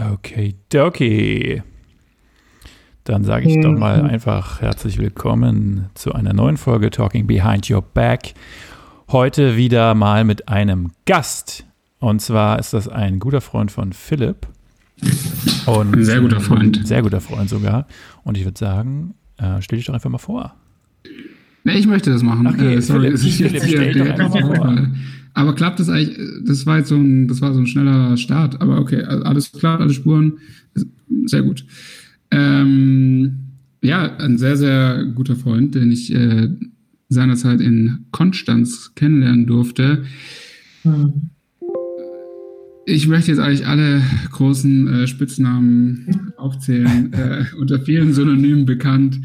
Okay, dokie. Dann sage ich doch mal einfach herzlich willkommen zu einer neuen Folge Talking Behind Your Back. Heute wieder mal mit einem Gast. Und zwar ist das ein guter Freund von Philipp. Und ein sehr guter Freund. Ein sehr guter Freund sogar. Und ich würde sagen, äh, stell dich doch einfach mal vor. Nee, ich möchte das machen. Okay, äh, sorry, Philipp, Philipp, stell dich doch einfach mal vor. Aber klappt das eigentlich? Das war jetzt so ein, das war so ein schneller Start. Aber okay, alles klar, alle Spuren, sehr gut. Ähm, ja, ein sehr, sehr guter Freund, den ich äh, seinerzeit in Konstanz kennenlernen durfte. Hm. Ich möchte jetzt eigentlich alle großen äh, Spitznamen aufzählen, äh, unter vielen Synonymen bekannt,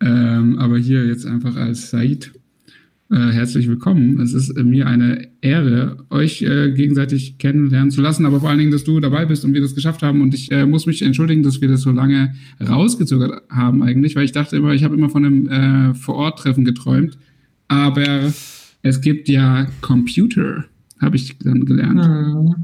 ähm, aber hier jetzt einfach als Said. Äh, herzlich willkommen. Es ist äh, mir eine Ehre, euch äh, gegenseitig kennenlernen zu lassen, aber vor allen Dingen, dass du dabei bist und wir das geschafft haben. Und ich äh, muss mich entschuldigen, dass wir das so lange rausgezögert haben eigentlich, weil ich dachte immer, ich habe immer von einem äh, Vor-Ort-Treffen geträumt. Aber es gibt ja Computer, habe ich dann gelernt. Hm.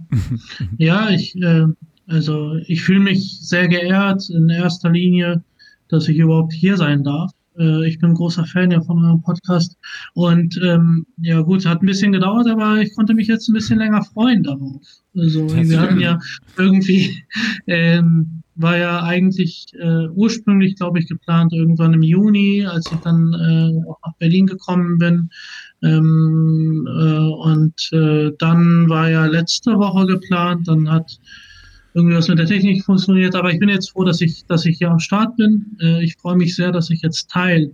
Ja, ich, äh, also ich fühle mich sehr geehrt in erster Linie, dass ich überhaupt hier sein darf. Äh, ich bin großer Fan ja von eurem Podcast. Und ähm, ja gut, hat ein bisschen gedauert, aber ich konnte mich jetzt ein bisschen länger freuen darauf. Also wir hatten ja irgendwie, ähm, war ja eigentlich äh, ursprünglich, glaube ich, geplant irgendwann im Juni, als ich dann äh, auch nach Berlin gekommen bin. Ähm, äh, und äh, dann war ja letzte Woche geplant, dann hat irgendwie was mit der Technik funktioniert. Aber ich bin jetzt froh, dass ich, dass ich hier am Start bin. Äh, ich freue mich sehr, dass ich jetzt Teil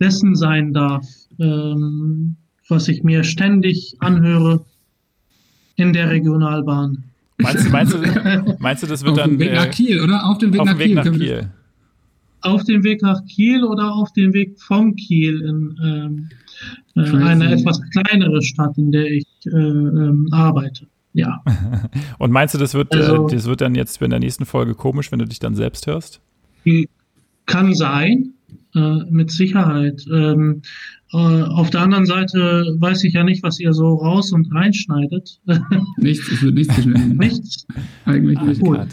dessen sein darf, ähm, was ich mir ständig anhöre in der Regionalbahn. Meinst du, meinst du, meinst du das wird auf dann. Auf dem Weg nach Kiel, oder? Auf dem Weg, auf nach, Weg Kiel, nach Kiel. Auf dem Weg nach Kiel oder auf dem Weg vom Kiel in ähm, äh, eine etwas kleinere Stadt, in der ich äh, ähm, arbeite ja. Und meinst du, das wird, äh, also, das wird dann jetzt in der nächsten Folge komisch, wenn du dich dann selbst hörst? Kann sein, äh, mit Sicherheit. Ähm, äh, auf der anderen Seite weiß ich ja nicht, was ihr so raus und reinschneidet. nichts, es wird nichts geschnitten. nichts? Eigentlich nicht. Gut.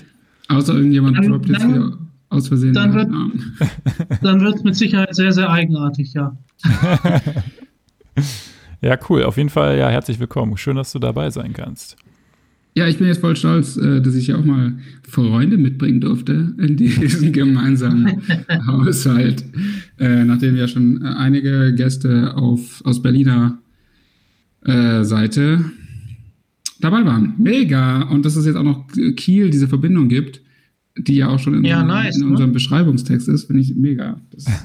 Außer irgendjemand dann, droppt jetzt hier aus Versehen. Dann wird, dann wird es mit Sicherheit sehr, sehr eigenartig, ja. ja, cool. Auf jeden Fall, ja, herzlich willkommen. Schön, dass du dabei sein kannst. Ja, ich bin jetzt voll stolz, äh, dass ich ja auch mal Freunde mitbringen durfte in diesen gemeinsamen Haushalt, äh, nachdem ja schon einige Gäste auf, aus Berliner äh, Seite dabei waren. Mega! Und dass es jetzt auch noch Kiel diese Verbindung gibt, die ja auch schon in, ja, nice, in unserem ne? Beschreibungstext ist, finde ich mega.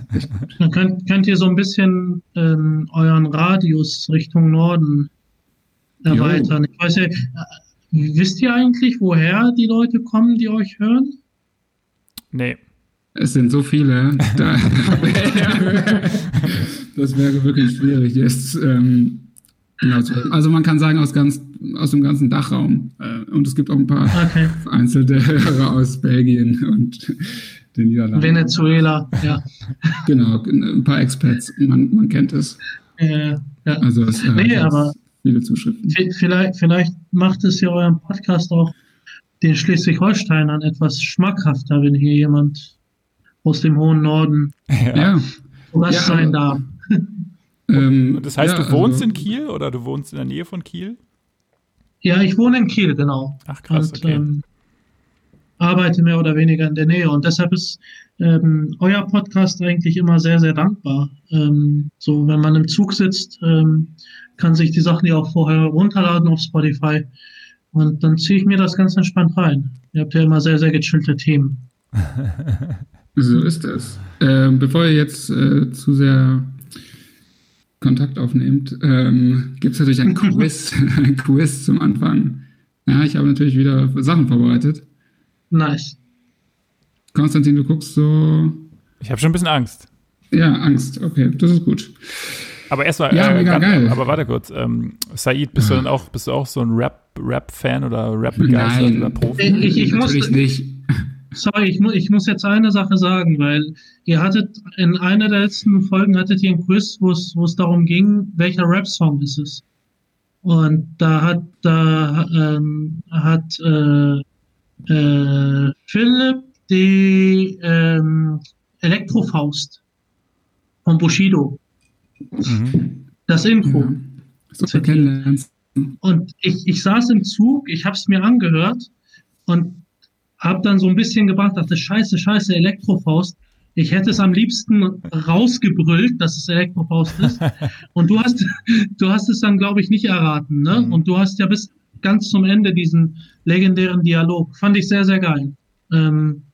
Dann könnt, könnt ihr so ein bisschen ähm, euren Radius Richtung Norden erweitern. Jo. Ich weiß ja, Wisst ihr eigentlich, woher die Leute kommen, die euch hören? Nee. Es sind so viele. Da, das wäre wirklich schwierig jetzt. Ähm, genau, also man kann sagen aus, ganz, aus dem ganzen Dachraum. Äh, und es gibt auch ein paar okay. vereinzelte Hörer aus Belgien und den Niederlanden. Venezuela, ja. Genau, ein paar Expats, man, man kennt es. Äh, ja. Also es, äh, nee, aber viele Zuschriften. Vielleicht, vielleicht macht es ja euren Podcast auch den Schleswig-Holsteinern etwas schmackhafter, wenn hier jemand aus dem hohen Norden ja. was ja, sein darf. Ähm, das heißt, ja, du wohnst also, in Kiel oder du wohnst in der Nähe von Kiel? Ja, ich wohne in Kiel, genau. Ach krass, Und, okay. Ähm, arbeite mehr oder weniger in der Nähe. Und deshalb ist ähm, euer Podcast eigentlich immer sehr, sehr dankbar. Ähm, so, wenn man im Zug sitzt, ähm, kann sich die Sachen ja auch vorher runterladen auf Spotify. Und dann ziehe ich mir das ganz entspannt rein. Ihr habt ja immer sehr, sehr gechillte Themen. so ist es. Ähm, bevor ihr jetzt äh, zu sehr Kontakt aufnehmt, ähm, gibt es natürlich ein Quiz, ein Quiz zum Anfang. Ja, ich habe natürlich wieder Sachen vorbereitet. Nice. Konstantin, du guckst so. Ich habe schon ein bisschen Angst. Ja, Angst. Okay, das ist gut. Aber erstmal, ja, äh, mega geil. aber warte kurz, ähm, Said, bist ja. du dann auch, bist du auch so ein Rap, Rap-Fan oder Rap-begeistert oder Profi? Ich, ich muss, nicht. Sorry, ich, mu ich muss jetzt eine Sache sagen, weil ihr hattet in einer der letzten Folgen hattet ihr ein Quiz, wo es darum ging, welcher Rap-Song ist es. Und da hat, da ähm, hat äh, äh, Philipp die ähm, Elektrofaust von Bushido. Mhm. Das Intro. Ja. Kennenlernst. Und ich, ich saß im Zug, ich habe es mir angehört und habe dann so ein bisschen gebracht, dachte, scheiße, scheiße, Elektrofaust. Ich hätte es am liebsten rausgebrüllt, dass es Elektrofaust ist. Und du hast, du hast es dann, glaube ich, nicht erraten, ne? Mhm. Und du hast ja bis ganz zum Ende diesen legendären Dialog. Fand ich sehr, sehr geil. Ähm,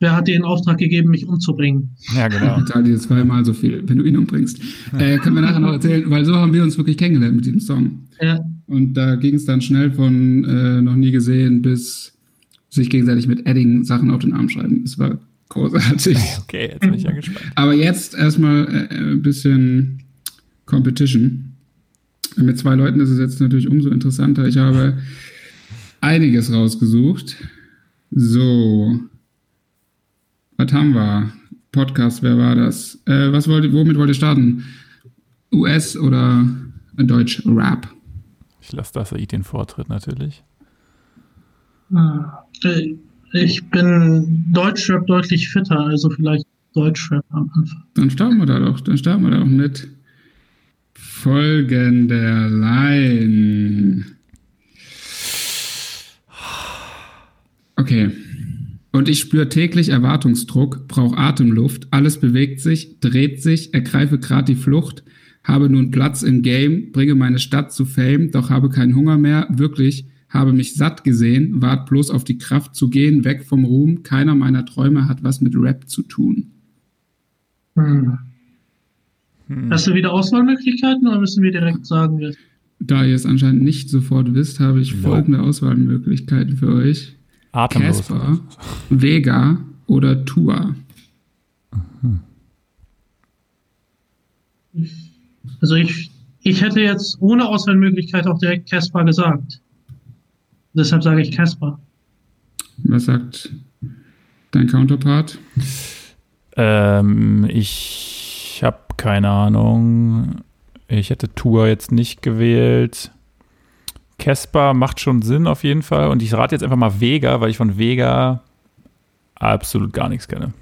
wer hat dir den Auftrag gegeben, mich umzubringen? Ja, genau. Ich zahle dir zweimal so viel, wenn du ihn umbringst. Äh, können wir nachher noch erzählen, weil so haben wir uns wirklich kennengelernt mit diesem Song. Ja. Und da ging es dann schnell von äh, noch nie gesehen bis sich gegenseitig mit Edding Sachen auf den Arm schreiben. Es war großartig. Okay, jetzt bin ich ja gespannt. Aber jetzt erstmal äh, ein bisschen Competition. Mit zwei Leuten ist es jetzt natürlich umso interessanter. Ich habe einiges rausgesucht. So, was haben wir? Podcast, wer war das? Äh, was wollt, womit wollt ihr starten? US oder Deutsch Rap? Ich lasse das den Vortritt natürlich. Äh, ich bin Deutschrap deutlich fitter, also vielleicht Deutschrap am Anfang. Dann starten wir da doch, dann starten wir da doch mit folgender Line. Okay. Und ich spüre täglich Erwartungsdruck, brauche Atemluft, alles bewegt sich, dreht sich, ergreife grad die Flucht, habe nun Platz im Game, bringe meine Stadt zu Fame, doch habe keinen Hunger mehr, wirklich, habe mich satt gesehen, wart bloß auf die Kraft zu gehen, weg vom Ruhm, keiner meiner Träume hat was mit Rap zu tun. Hm. Hm. Hast du wieder Auswahlmöglichkeiten oder müssen wir direkt sagen? Da ihr es anscheinend nicht sofort wisst, habe ich folgende Auswahlmöglichkeiten für euch. Atemlos. Casper, Vega oder Tua. Also ich, ich hätte jetzt ohne Auswahlmöglichkeit auch direkt Casper gesagt. Deshalb sage ich Casper. Was sagt dein Counterpart? Ähm, ich habe keine Ahnung. Ich hätte Tour jetzt nicht gewählt. Casper macht schon Sinn auf jeden Fall. Und ich rate jetzt einfach mal Vega, weil ich von Vega absolut gar nichts kenne.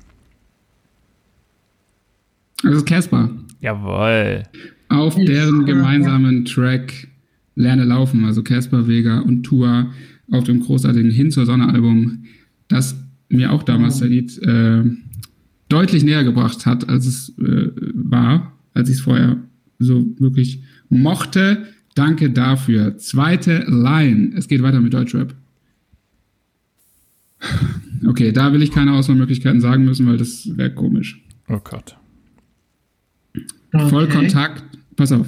Das ist Casper. Jawoll. Auf deren gemeinsamen Track Lerne laufen, also Casper, Vega und Tua auf dem großartigen Hin zur Sonne Album, das mir auch damals der Lied äh, deutlich näher gebracht hat, als es äh, war, als ich es vorher so wirklich mochte. Danke dafür. Zweite Line. Es geht weiter mit Deutschrap. Okay, da will ich keine Auswahlmöglichkeiten sagen müssen, weil das wäre komisch. Oh Gott. Okay. Vollkontakt. Pass auf.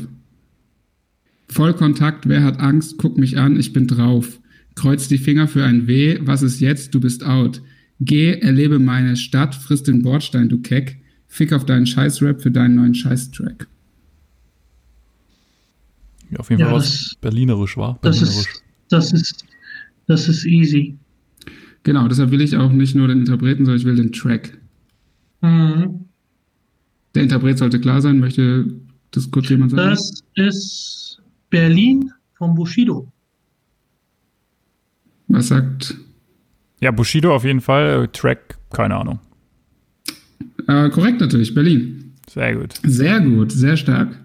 Vollkontakt. Wer hat Angst? Guck mich an. Ich bin drauf. Kreuz die Finger für ein W. Was ist jetzt? Du bist out. Geh, erlebe meine Stadt. Friss den Bordstein, du Keck. Fick auf deinen Scheißrap für deinen neuen Scheißtrack. Auf jeden Fall ja, was Berlinerisch war. Berlinerisch. Das, ist, das, ist, das ist easy. Genau, deshalb will ich auch nicht nur den Interpreten, sondern ich will den Track. Mhm. Der Interpret sollte klar sein. Möchte das kurz jemand sagen? Das ist Berlin von Bushido. Was sagt? Ja, Bushido auf jeden Fall. Track, keine Ahnung. Äh, korrekt natürlich, Berlin. Sehr gut. Sehr gut, sehr stark.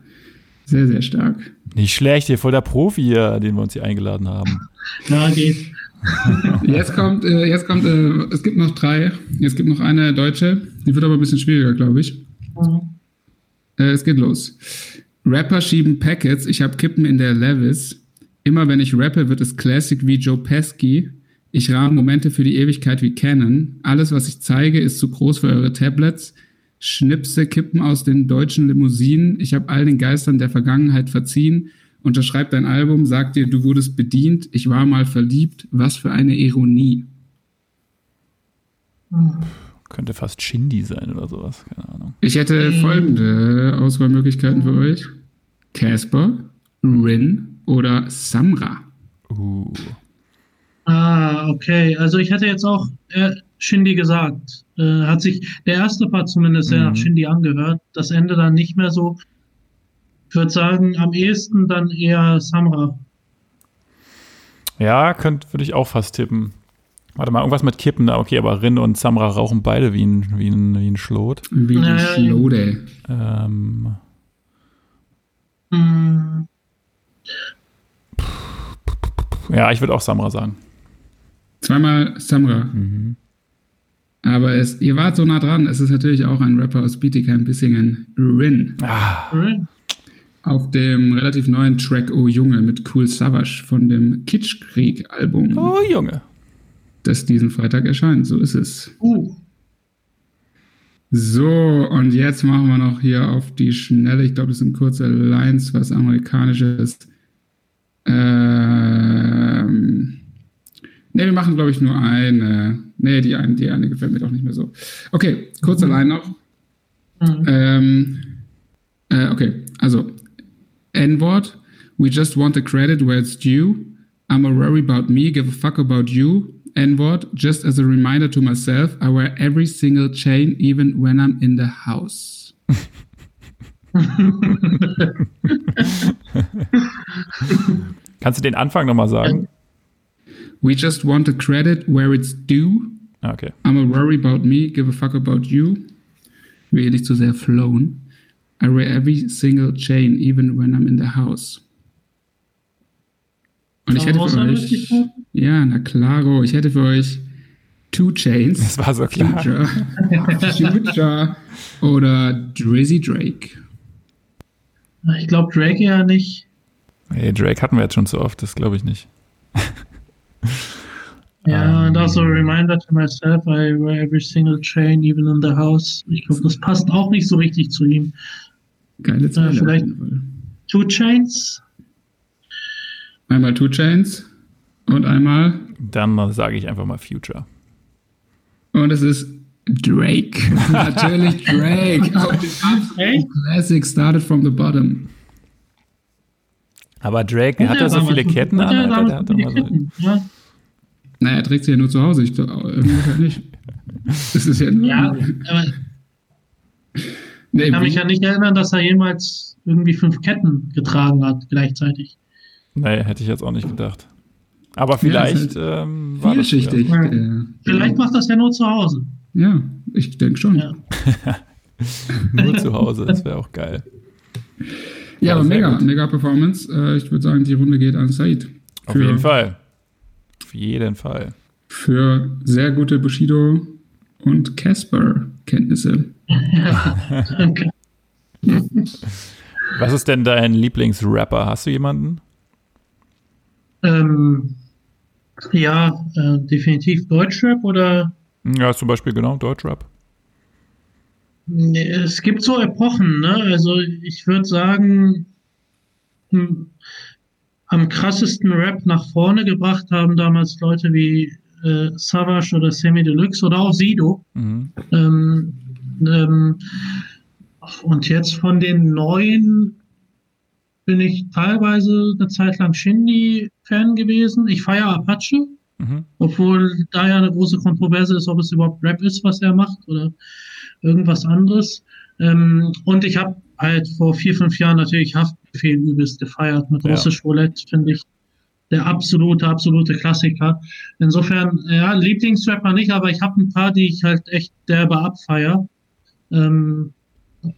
Sehr, sehr stark. Nicht schlecht, hier voll der Profi hier, den wir uns hier eingeladen haben. Ja, geht. jetzt kommt, äh, jetzt kommt, äh, es gibt noch drei. Es gibt noch eine deutsche, die wird aber ein bisschen schwieriger, glaube ich. Mhm. Äh, es geht los. Rapper schieben Packets, ich habe Kippen in der Levis. Immer wenn ich rappe, wird es Classic wie Joe Pesky. Ich rahme Momente für die Ewigkeit wie Canon. Alles, was ich zeige, ist zu groß für eure Tablets. Schnipse kippen aus den deutschen Limousinen. Ich habe all den Geistern der Vergangenheit verziehen. Unterschreib dein Album, sag dir, du wurdest bedient. Ich war mal verliebt. Was für eine Ironie. Könnte fast Shindy sein oder sowas. Keine Ahnung. Ich hätte folgende Auswahlmöglichkeiten für euch: Casper, Rin oder Samra. Uh. Ah, okay. Also ich hätte jetzt auch äh, Shindy gesagt. Äh, hat sich der erste Part zumindest sehr nach mhm. Shindy angehört. Das Ende dann nicht mehr so. Ich würde sagen, am ehesten dann eher Samra. Ja, könnte, würde ich auch fast tippen. Warte mal, irgendwas mit Kippen, okay, aber Rin und Samra rauchen beide wie ein, wie ein, wie ein Schlot. Wie ein Schlode. Ähm. Hm, Ja, ich würde auch Samra sagen. Zweimal Samra. Mhm. Aber es, ihr wart so nah dran. Es ist natürlich auch ein Rapper aus Bietigheim, Bissingen, Rin. Ah, Rin. Auf dem relativ neuen Track Oh Junge mit Cool Savage von dem Kitschkrieg-Album, oh Junge. das diesen Freitag erscheint. So ist es. Uh, So, und jetzt machen wir noch hier auf die Schnelle. Ich glaube, das sind kurze Lines, was amerikanisches. Ähm, ne, wir machen, glaube ich, nur eine. Ne, die eine, die eine gefällt mir doch nicht mehr so. Okay, kurze Line noch. hm. Ähm, äh, okay, also N-Wort. We just want the credit where it's due. I'm a worry about me, give a fuck about you. N-Wort. Just as a reminder to myself, I wear every single chain, even when I'm in the house. Kannst du den Anfang nochmal sagen? We just want the credit where it's due. Ah, Okay. I'm a worry about me, give a fuck about you. Ich will hier nicht zu sehr flown. I wear every single chain, even when I'm in the house. Und ich hätte für euch, ja, na klaro, ich hätte für euch Two Chains, Das war so klar. Future, Future oder Drizzy Drake. Ich glaube Drake ja nicht. Hey, Drake hatten wir jetzt schon zu oft, das glaube ich nicht. Ja, Ähm. und auch so a reminder to myself, I wear every single chain, even in the house. Ich glaube, das passt auch nicht so richtig zu ihm. Geile Zeile. auf vielleicht-. Two Chains? Einmal Two Chains und einmal, Dann sage ich einfach mal Future. und es ist Drake. Natürlich Drake. Auf dem? Classic started from the bottom. Aber Drake hat ja so viele Ketten an. Alter, der hat immer so. Naja, er trägt sie ja nur zu Hause. Ich glaube, irgendwie halt nicht. Das ist ja nur. ja, aber nee, ich kann mich ja nicht erinnern, dass er jemals irgendwie fünf Ketten getragen hat gleichzeitig. nee, hätte ich jetzt auch nicht gedacht. Aber Ja, vielleicht ist ähm, war das vielschichtig. Ja. Vielleicht macht das ja nur zu Hause. ja, ich denke schon. Ja. Ja, Ja, nur zu Hause, das wäre auch geil. Ja, aber mega, gut. mega Performance. Äh, ich würde sagen, die Runde geht an Said. Auf jeden Fall. Auf jeden Fall. Für sehr gute Bushido und Casper-Kenntnisse. Danke. Was ist denn dein Lieblingsrapper? Hast du jemanden? Ähm, ja, äh, definitiv Deutschrap oder Ja, zum Beispiel genau, Deutschrap. Es gibt so Epochen, ne? Also ich würde sagen, hm, am krassesten Rap nach vorne gebracht haben damals Leute wie äh, Savage oder Sammy Deluxe oder auch Sido. Mhm. Ähm, ähm, und jetzt von den neuen bin ich teilweise eine Zeit lang Shindy-Fan gewesen. Ich feiere Apache, Mhm. obwohl da ja eine große Kontroverse ist, ob es überhaupt Rap ist, was er macht oder irgendwas anderes. Ähm, und ich habe halt vor vier, fünf Jahren natürlich Haftbefehl übelst gefeiert. Mit Ja. Russisch Roulette finde ich der absolute, absolute Klassiker. Insofern, ja, Lieblingsrapper nicht, aber ich habe ein paar, die ich halt echt derbe abfeier. Ähm,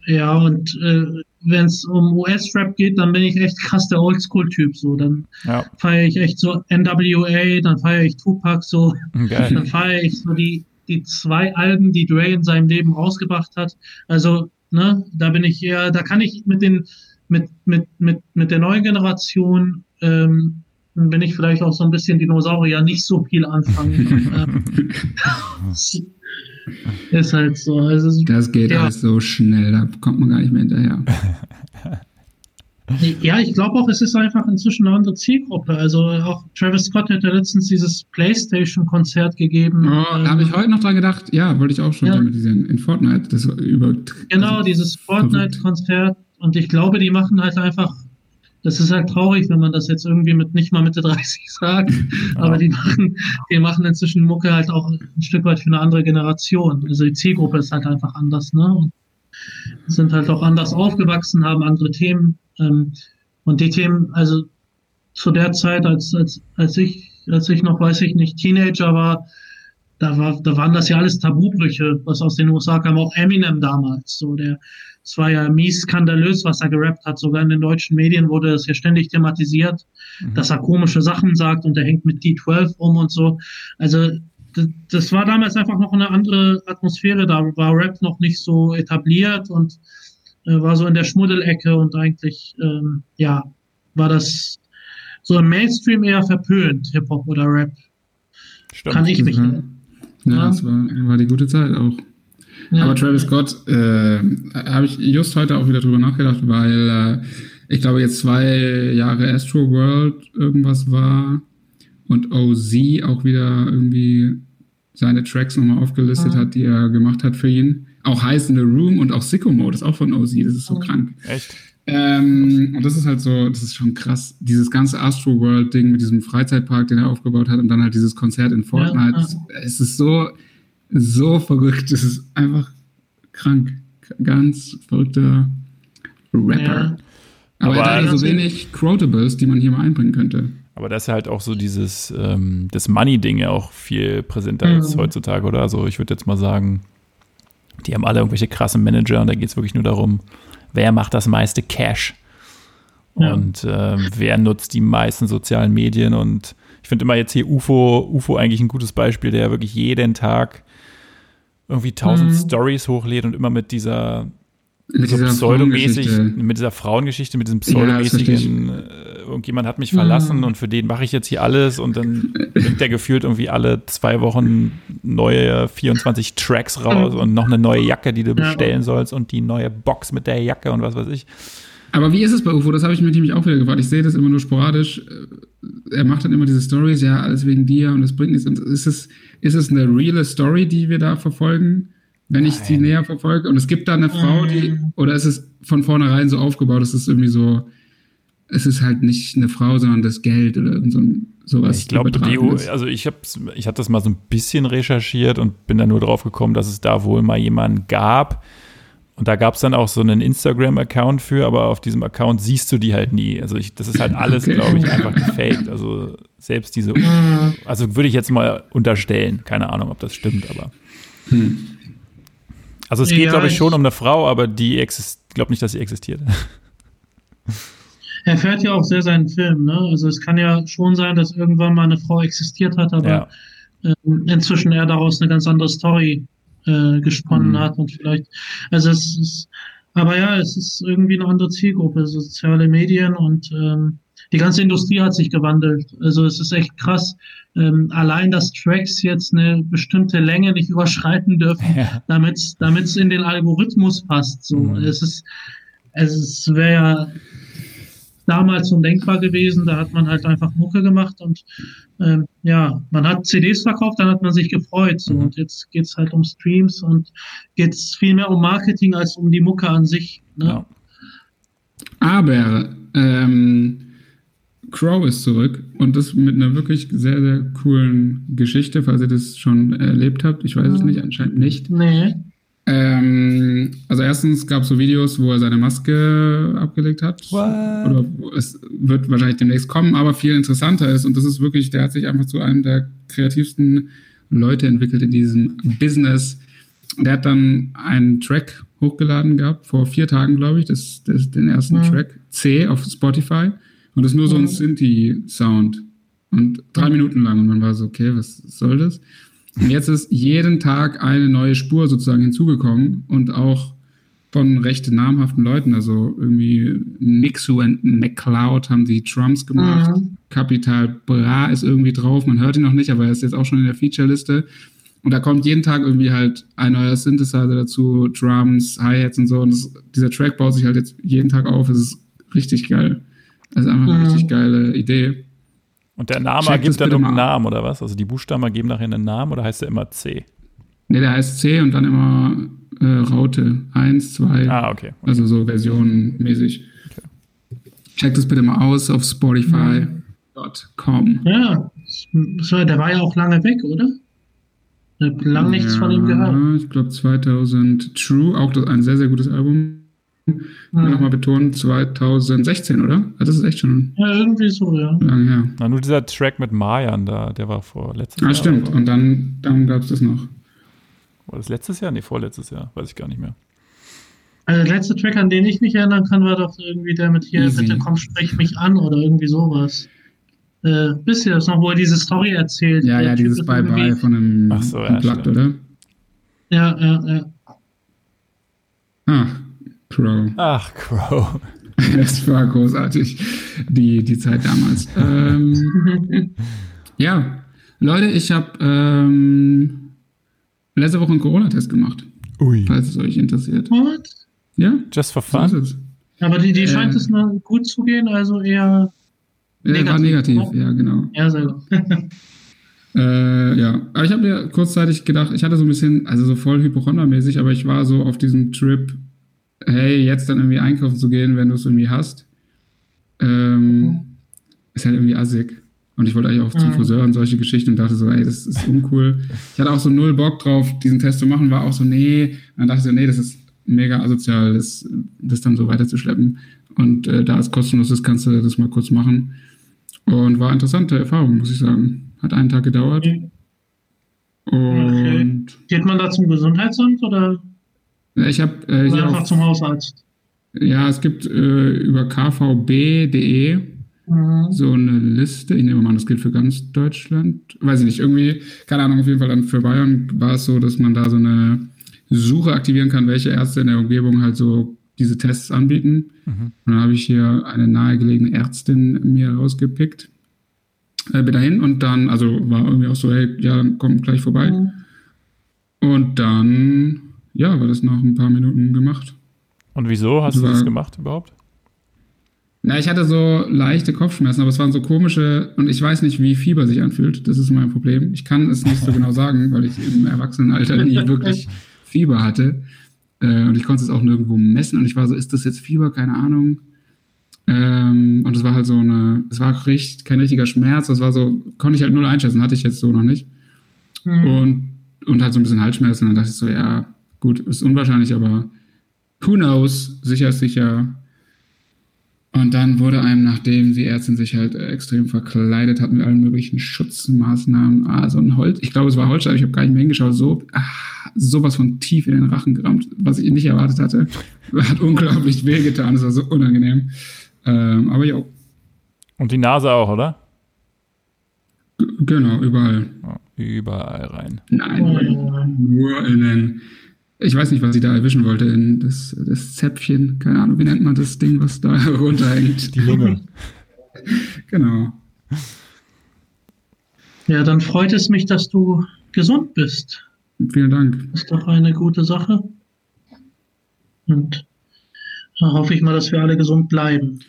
ja, und äh, wenn es um US-Rap geht, dann bin ich echt krass der Oldschool-Typ. So, dann Ja, feiere ich echt so NWA, dann feiere ich Tupac so, geil. dann feiere ich so die, die zwei Alben, die Dre in seinem Leben rausgebracht hat. Also, ne, da bin ich eher, da kann ich mit den, mit, mit, mit, mit der neuen Generation, ähm, bin ich vielleicht auch so ein bisschen Dinosaurier, nicht so viel anfangen. Ähm, ist halt so. Also, Das geht Ja. alles so schnell, da kommt man gar nicht mehr hinterher. Ja, ich glaube auch, es ist einfach inzwischen eine andere Zielgruppe. Also auch Travis Scott hat ja letztens dieses PlayStation-Konzert gegeben. Oh, da habe ich Ähm, heute noch dran gedacht. Ja, wollte ich auch schon Ja. thematisieren. In Fortnite. Das über. Genau, also, dieses Fortnite-Konzert. Und ich glaube, die machen halt einfach, das ist halt traurig, wenn man das jetzt irgendwie mit nicht mal Mitte 30 sagt, aber die machen, die machen inzwischen Mucke halt auch ein Stück weit für eine andere Generation. Also die Zielgruppe ist halt einfach anders, ne? Und sind halt auch anders aufgewachsen, haben andere Themen. Ähm, und die Themen, also zu der Zeit, als, als, als ich, als ich noch, weiß ich nicht, Teenager war, da, war, da waren das ja alles Tabubrüche, was aus den USA kam, auch Eminem damals. So, der, es war ja mies skandalös, was er gerappt hat. Sogar in den deutschen Medien wurde es ja ständig thematisiert, mhm. dass er komische Sachen sagt und er hängt mit D12 um und so. Also das, das war damals einfach noch eine andere Atmosphäre. Da war Rap noch nicht so etabliert und äh, war so in der Schmuddelecke und eigentlich, ähm, ja, war das so im Mainstream eher verpönt, Hip-Hop oder Rap. Stimmt. Kann ich mich erinnern. Ja, das war, war die gute Zeit auch. Ja. Aber Travis Scott, äh, habe ich just heute auch wieder drüber nachgedacht, weil äh, ich glaube jetzt zwei Jahre Astro World irgendwas war und OZ auch wieder irgendwie seine Tracks nochmal aufgelistet ja. hat, die er gemacht hat für ihn. Auch Heiß in the Room und auch Sicko Mode ist auch von OZ, das ist so oh. krank. Echt? Ähm, und das ist halt so, das ist schon krass. Dieses ganze Astro World Ding mit diesem Freizeitpark, den er aufgebaut hat und dann halt dieses Konzert in Fortnite. Ja, ja. Es ist so, so verrückt. Es ist einfach krank. Ganz verrückter Rapper. Ja. Aber, Aber er hat halt so wenig Quotables, die man hier mal einbringen könnte. Aber das ist halt auch so dieses, ähm, das Money-Ding ja auch viel präsenter mhm. als heutzutage, oder? Also ich würde jetzt mal sagen, die haben alle irgendwelche krassen Manager und da geht es wirklich nur darum, wer macht das meiste Cash ja. und äh, wer nutzt die meisten sozialen Medien und ich finde immer jetzt hier UFO, UFO eigentlich ein gutes Beispiel, der wirklich jeden Tag irgendwie tausend mhm. Stories hochlädt und immer mit dieser mit so pseudomäßig, mit dieser Frauengeschichte, mit diesem pseudomäßigen, ja, äh, irgendjemand hat mich verlassen mhm. und für den mache ich jetzt hier alles und dann bringt der gefühlt irgendwie alle zwei Wochen neue 24 Tracks raus und noch eine neue Jacke, die du bestellen sollst und die neue Box mit der Jacke und was weiß ich. Aber wie ist es bei UFO? Das habe ich mir nämlich auch wieder gefragt. Ich sehe das immer nur sporadisch. Er macht dann immer diese Stories, ja, alles wegen dir und es bringt nichts. Und ist es, ist es eine reale Story, die wir da verfolgen? wenn Nein. ich sie näher verfolge. Und es gibt da eine Frau, die, oder ist es von vornherein so aufgebaut, es ist irgendwie so, es ist halt nicht eine Frau, sondern das Geld oder so sowas. Ich glaube, also ich habe ich hatte das mal so ein bisschen recherchiert und bin dann nur drauf gekommen, dass es da wohl mal jemanden gab. Und da gab es dann auch so einen Instagram-Account für, aber auf diesem Account siehst du die halt nie. Also ich, das ist halt alles, okay. glaube ich, einfach gefaked. Also selbst diese, also würde ich jetzt mal unterstellen. Keine Ahnung, ob das stimmt, aber. Hm. Also es geht, ja, glaube ich, schon um eine Frau, aber die existiert, glaube nicht, dass sie existiert. Er fährt ja auch sehr seinen Film, ne? Also es kann ja schon sein, dass irgendwann mal eine Frau existiert hat, aber ja. ähm, inzwischen er daraus eine ganz andere Story äh, gesponnen mhm. hat und vielleicht, also es ist, aber ja, es ist irgendwie eine andere Zielgruppe, soziale Medien und ähm, die ganze Industrie hat sich gewandelt. Also es ist echt krass. Ähm, allein, dass Tracks jetzt eine bestimmte Länge nicht überschreiten dürfen, ja. damit es in den Algorithmus passt. So, mhm. es ist, es wäre ja damals undenkbar gewesen. Da hat man halt einfach Mucke gemacht und ähm, ja, man hat CDs verkauft, dann hat man sich gefreut. So. Und jetzt geht es halt um Streams und geht es viel mehr um Marketing als um die Mucke an sich. Ne? Ja. Aber ähm, Crow ist zurück und das mit einer wirklich sehr, sehr coolen Geschichte, falls ihr das schon erlebt habt. Ich weiß es nicht, anscheinend nicht. Nee. Ähm, also erstens gab es so Videos, wo er seine Maske abgelegt hat. What? Oder es wird wahrscheinlich demnächst kommen, aber viel interessanter ist, und das ist wirklich, der hat sich einfach zu einem der kreativsten Leute entwickelt in diesem Business. Der hat dann einen Track hochgeladen gehabt, vor vier Tagen, glaube ich, das, das, den ersten ja. Track, C auf Spotify. Und das ist nur so ein mhm. Synthi-Sound. Und drei Minuten lang. Und man war so, okay, was soll das? Und jetzt ist jeden Tag eine neue Spur sozusagen hinzugekommen und auch von recht namhaften Leuten. Also irgendwie Mixu und McCloud haben die Drums gemacht. Mhm. Capital Bra ist irgendwie drauf. Man hört ihn noch nicht, aber er ist jetzt auch schon in der Feature-Liste. Und da kommt jeden Tag irgendwie halt ein neuer Synthesizer dazu, Drums, Hi-Hats und so. Und das, dieser Track baut sich halt jetzt jeden Tag auf. Es ist richtig geil. Das ist einfach eine mhm. richtig geile Idee. Und der Name ergibt dann irgendeinen Namen oder was? Also die Buchstaben ergeben nachher einen Namen oder heißt der immer C? Ne, der heißt C und dann immer äh, Raute 1, 2. Ah, okay. okay. Also so versionenmäßig. Okay. Check das bitte mal aus auf Spotify.com. Ja, der war ja auch lange weg, oder? Ich habe lange nichts ja, von ihm gehört. Ich glaube 2000 True, auch ein sehr, sehr gutes Album. Ja. nochmal betonen, 2016, oder? Also das ist echt schon ja, irgendwie so, ja. lange her. Na, nur dieser Track mit Mayan da, der war vor letztes ah, Jahr. Ah, stimmt. Und dann, dann gab es das noch. War das letztes Jahr? Nee, vorletztes Jahr. Weiß ich gar nicht mehr. Also der letzte Track, an den ich mich erinnern kann, war doch irgendwie der mit hier, Easy. bitte komm, sprich mich an oder irgendwie sowas. Äh, wisst ihr das noch, wo er diese Story erzählt? Ja, ja, dieses Bye-Bye von einem Ach so, ja, Plug, oder? Ja, ja, ja. Ach, Crow. Ach, Crow. Es war großartig, die, die Zeit damals. ähm, ja, Leute, ich habe ähm, letzte Woche einen Corona-Test gemacht. Ui. Falls es euch interessiert. What? Ja? Just for fun? So. Aber die, die scheint äh, es mal gut zu gehen, also eher. Negativ, war negativ, oder? ja, genau. Ja, sehr gut. äh, ja, aber ich habe mir kurzzeitig gedacht, ich hatte so ein bisschen, also so voll Hypochondermäßig, aber ich war so auf diesem Trip, hey, jetzt dann irgendwie einkaufen zu gehen, wenn du es irgendwie hast, ähm, mhm. ist halt irgendwie assig. Und ich wollte eigentlich auch zum mhm. Friseur und solche Geschichten und dachte so, ey, das ist uncool. ich hatte auch so null Bock drauf, diesen Test zu machen, war auch so, nee. Dann dachte ich so, nee, das ist mega asozial, das, das dann so weiterzuschleppen. Und äh, da es kostenlos ist, kannst du das mal kurz machen. Und war interessante Erfahrung, muss ich sagen. Hat einen Tag gedauert. Okay. Und okay. Geht man da zum Gesundheitsamt oder? Ich habe äh, oder einfach auf, zum Hausarzt. Ja, es gibt äh, über kvb.de mhm. so eine Liste. Ich nehme mal an, das gilt für ganz Deutschland. Weiß ich nicht, irgendwie, keine Ahnung, auf jeden Fall dann für Bayern war es so, dass man da so eine Suche aktivieren kann, welche Ärzte in der Umgebung halt so diese Tests anbieten. Mhm. Und dann habe ich hier eine nahegelegene Ärztin mir rausgepickt. Äh, bin dahin und dann, also war irgendwie auch so, hey, ja, komm gleich vorbei. Mhm. Und dann, ja, war das nach ein paar Minuten gemacht. Und wieso hast das du das gemacht überhaupt? Na, ich hatte so leichte Kopfschmerzen, aber es waren so komische und ich weiß nicht, wie Fieber sich anfühlt. Das ist mein Problem. Ich kann es nicht so genau sagen, weil ich im Erwachsenenalter nie wirklich Fieber hatte. Äh, und ich konnte es auch nirgendwo messen. Und ich war so, ist das jetzt Fieber? Keine Ahnung. Ähm, und es war halt so eine, es war richtig, kein richtiger Schmerz. Das war so, konnte ich halt null einschätzen, hatte ich jetzt so noch nicht. Mhm. Und, und halt so ein bisschen Halsschmerzen. Und dann dachte ich so, ja, gut, ist unwahrscheinlich, aber who knows? Sicher ist sicher. Und dann wurde einem, nachdem die Ärztin sich halt äh, extrem verkleidet hat mit allen möglichen Schutzmaßnahmen, ah, so ein Holz, ich glaube, es war Holzstab, ich habe gar nicht mehr hingeschaut, so, ah, sowas von tief in den Rachen gerammt, was ich nicht erwartet hatte. Hat unglaublich wehgetan, das war so unangenehm. Ähm, aber ja. Und die Nase auch, oder? G genau, überall. Oh, überall rein. Nein, nur in den ich weiß nicht, was sie da erwischen wollte, in das, das Zäpfchen, keine Ahnung, wie nennt man das Ding, was da runterhängt? Die Lunge. genau. Ja, dann freut es mich, dass du gesund bist. Vielen Dank. Das ist doch eine gute Sache. Und da hoffe ich mal, dass wir alle gesund bleiben.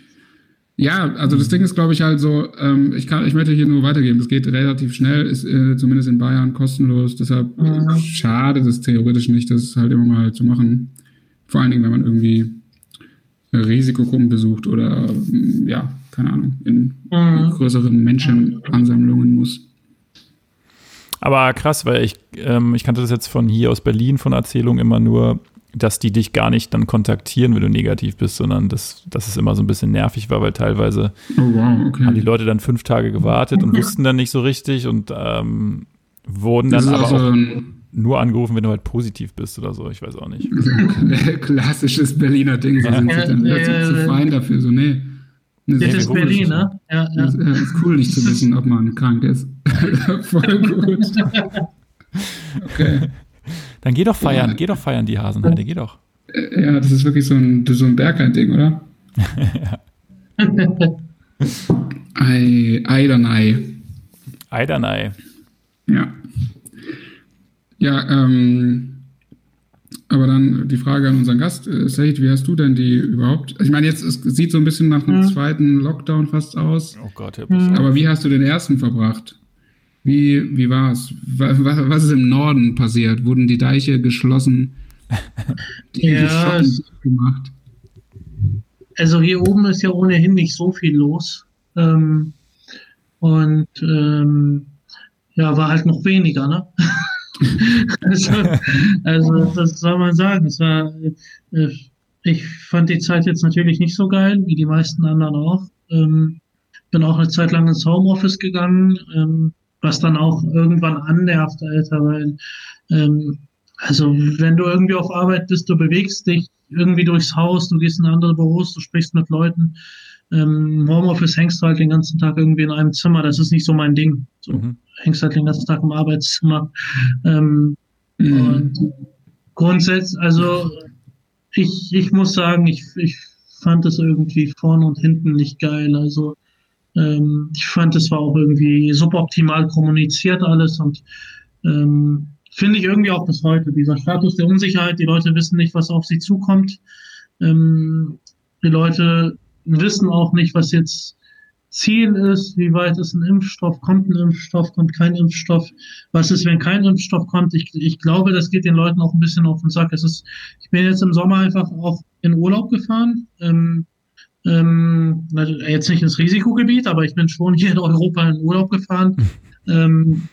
Ja, also das Ding ist, glaube ich, halt so, ähm, ich, kann, ich möchte hier nur weitergeben. Das geht relativ schnell, ist äh, zumindest in Bayern kostenlos. Deshalb mhm. schade das theoretisch nicht, das halt immer mal zu machen. Vor allen Dingen, wenn man irgendwie Risikogruppen besucht oder, mm, ja, keine Ahnung, in mhm. größeren Menschenansammlungen muss. Aber krass, weil ich, ähm, ich kannte das jetzt von hier aus Berlin von Erzählungen immer nur, dass die dich gar nicht dann kontaktieren, wenn du negativ bist, sondern dass, dass es immer so ein bisschen nervig war, weil teilweise oh, wow, okay. haben die Leute dann fünf Tage gewartet und wussten dann nicht so richtig und ähm, wurden dann aber auch nur angerufen, wenn du halt positiv bist oder so. Ich weiß auch nicht. Klassisches Berliner Ding. So sind sie dann ja, zu, zu fein dafür. So, nee. Das ist Berlin, ne? Ja, ja. Ist, ist cool, nicht zu wissen, ob man krank ist. Voll gut. Okay. Dann geh doch feiern, ja. geh doch feiern, die Hasenheide, geh doch. Äh, ja, das ist wirklich so ein, so ein Bergheim-Ding, oder? ja. Ei, Eidernei. Eidernei. Ja. Ja, ähm, aber dann die Frage an unseren Gast, äh, Said, wie hast du denn die überhaupt? Ich meine, jetzt es sieht so ein bisschen nach einem mhm. zweiten Lockdown fast aus. Oh Gott, Herr mhm. Aber wie hast du den ersten verbracht? Wie, wie war es? Was, ist im Norden passiert? Wurden die Deiche geschlossen? Die ja, gemacht? Also hier oben ist ja ohnehin nicht so viel los. Ähm, und ähm, ja, war halt noch weniger, ne? also, also, das soll man sagen. Es war, äh, ich fand die Zeit jetzt natürlich nicht so geil, wie die meisten anderen auch. Ähm, bin auch eine Zeit lang ins Homeoffice gegangen, ähm, was dann auch irgendwann annervt, Alter, weil ähm, also wenn du irgendwie auf Arbeit bist, du bewegst dich irgendwie durchs Haus, du gehst in andere Büros, du sprichst mit Leuten. Ähm, Homeoffice hängst du halt den ganzen Tag irgendwie in einem Zimmer, das ist nicht so mein Ding. So mhm. hängst halt den ganzen Tag im Arbeitszimmer. Ähm, mhm. Und grundsätzlich, also ich, ich muss sagen, ich, ich fand es irgendwie vorne und hinten nicht geil. Also ähm, ich fand, es war auch irgendwie suboptimal kommuniziert alles und ähm, finde ich irgendwie auch bis heute. Dieser Status der Unsicherheit, die Leute wissen nicht, was auf sie zukommt. Ähm, die Leute wissen auch nicht, was jetzt Ziel ist, wie weit ist ein Impfstoff, kommt ein Impfstoff, kommt kein Impfstoff, was ist, wenn kein Impfstoff kommt. Ich, ich glaube, das geht den Leuten auch ein bisschen auf den Sack. Es ist, ich bin jetzt im Sommer einfach auch in Urlaub gefahren. Ähm, ähm, jetzt nicht ins Risikogebiet, aber ich bin schon hier in Europa in Urlaub gefahren. ähm,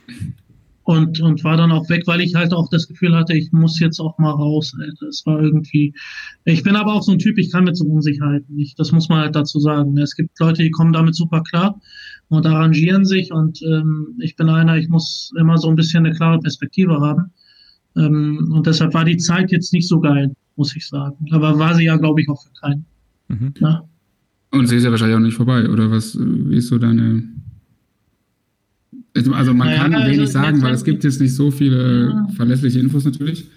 und, und war dann auch weg, weil ich halt auch das Gefühl hatte, ich muss jetzt auch mal raus. Alter. Es war irgendwie. Ich bin aber auch so ein Typ, ich kann mit so Unsicherheiten nicht. Das muss man halt dazu sagen. Es gibt Leute, die kommen damit super klar und arrangieren sich und ähm, ich bin einer, ich muss immer so ein bisschen eine klare Perspektive haben. Ähm, und deshalb war die Zeit jetzt nicht so geil, muss ich sagen. Aber war sie ja, glaube ich, auch für keinen. Mhm. Ja. Und sie ist ja wahrscheinlich auch nicht vorbei, oder was? Wie ist so deine also man naja, kann also wenig sagen, weil es gibt jetzt nicht so viele ja. verlässliche Infos natürlich.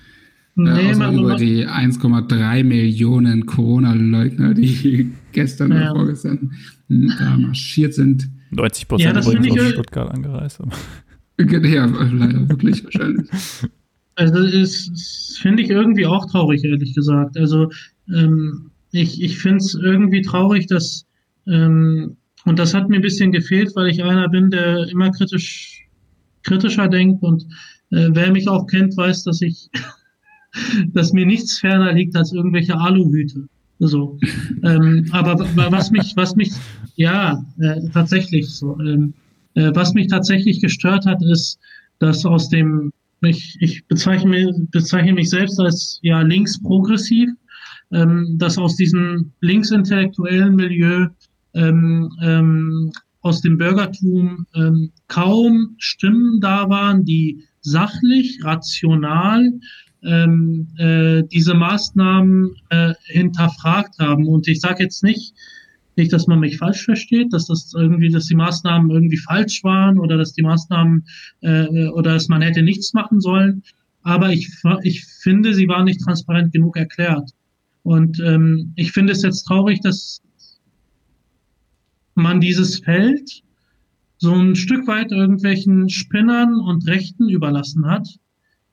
Nee, äh, außer über die 1,3 Millionen Corona-Leugner, die gestern ja. oder vorgestern da marschiert sind. 90 Prozent ja, übrigens aus Stuttgart angereist. ja, leider wirklich wahrscheinlich. Also das finde ich irgendwie auch traurig, ehrlich gesagt. Also ähm, ich, ich finde es irgendwie traurig, dass ähm, und das hat mir ein bisschen gefehlt, weil ich einer bin, der immer kritisch, kritischer denkt. Und äh, wer mich auch kennt, weiß, dass ich, dass mir nichts ferner liegt als irgendwelche Aluhüte. So. ähm, aber was mich, was mich, ja, äh, tatsächlich so. Ähm, äh, was mich tatsächlich gestört hat, ist, dass aus dem, ich, ich bezeichne, bezeichne mich selbst als ja links progressiv, ähm, dass aus diesem linksintellektuellen Milieu ähm, ähm, aus dem Bürgertum ähm, kaum Stimmen da waren, die sachlich, rational ähm, äh, diese Maßnahmen äh, hinterfragt haben. Und ich sage jetzt nicht, nicht, dass man mich falsch versteht, dass das irgendwie, dass die Maßnahmen irgendwie falsch waren oder dass die Maßnahmen äh, oder dass man hätte nichts machen sollen. Aber ich, ich finde, sie waren nicht transparent genug erklärt. Und ähm, ich finde es jetzt traurig, dass man dieses Feld so ein Stück weit irgendwelchen Spinnern und Rechten überlassen hat,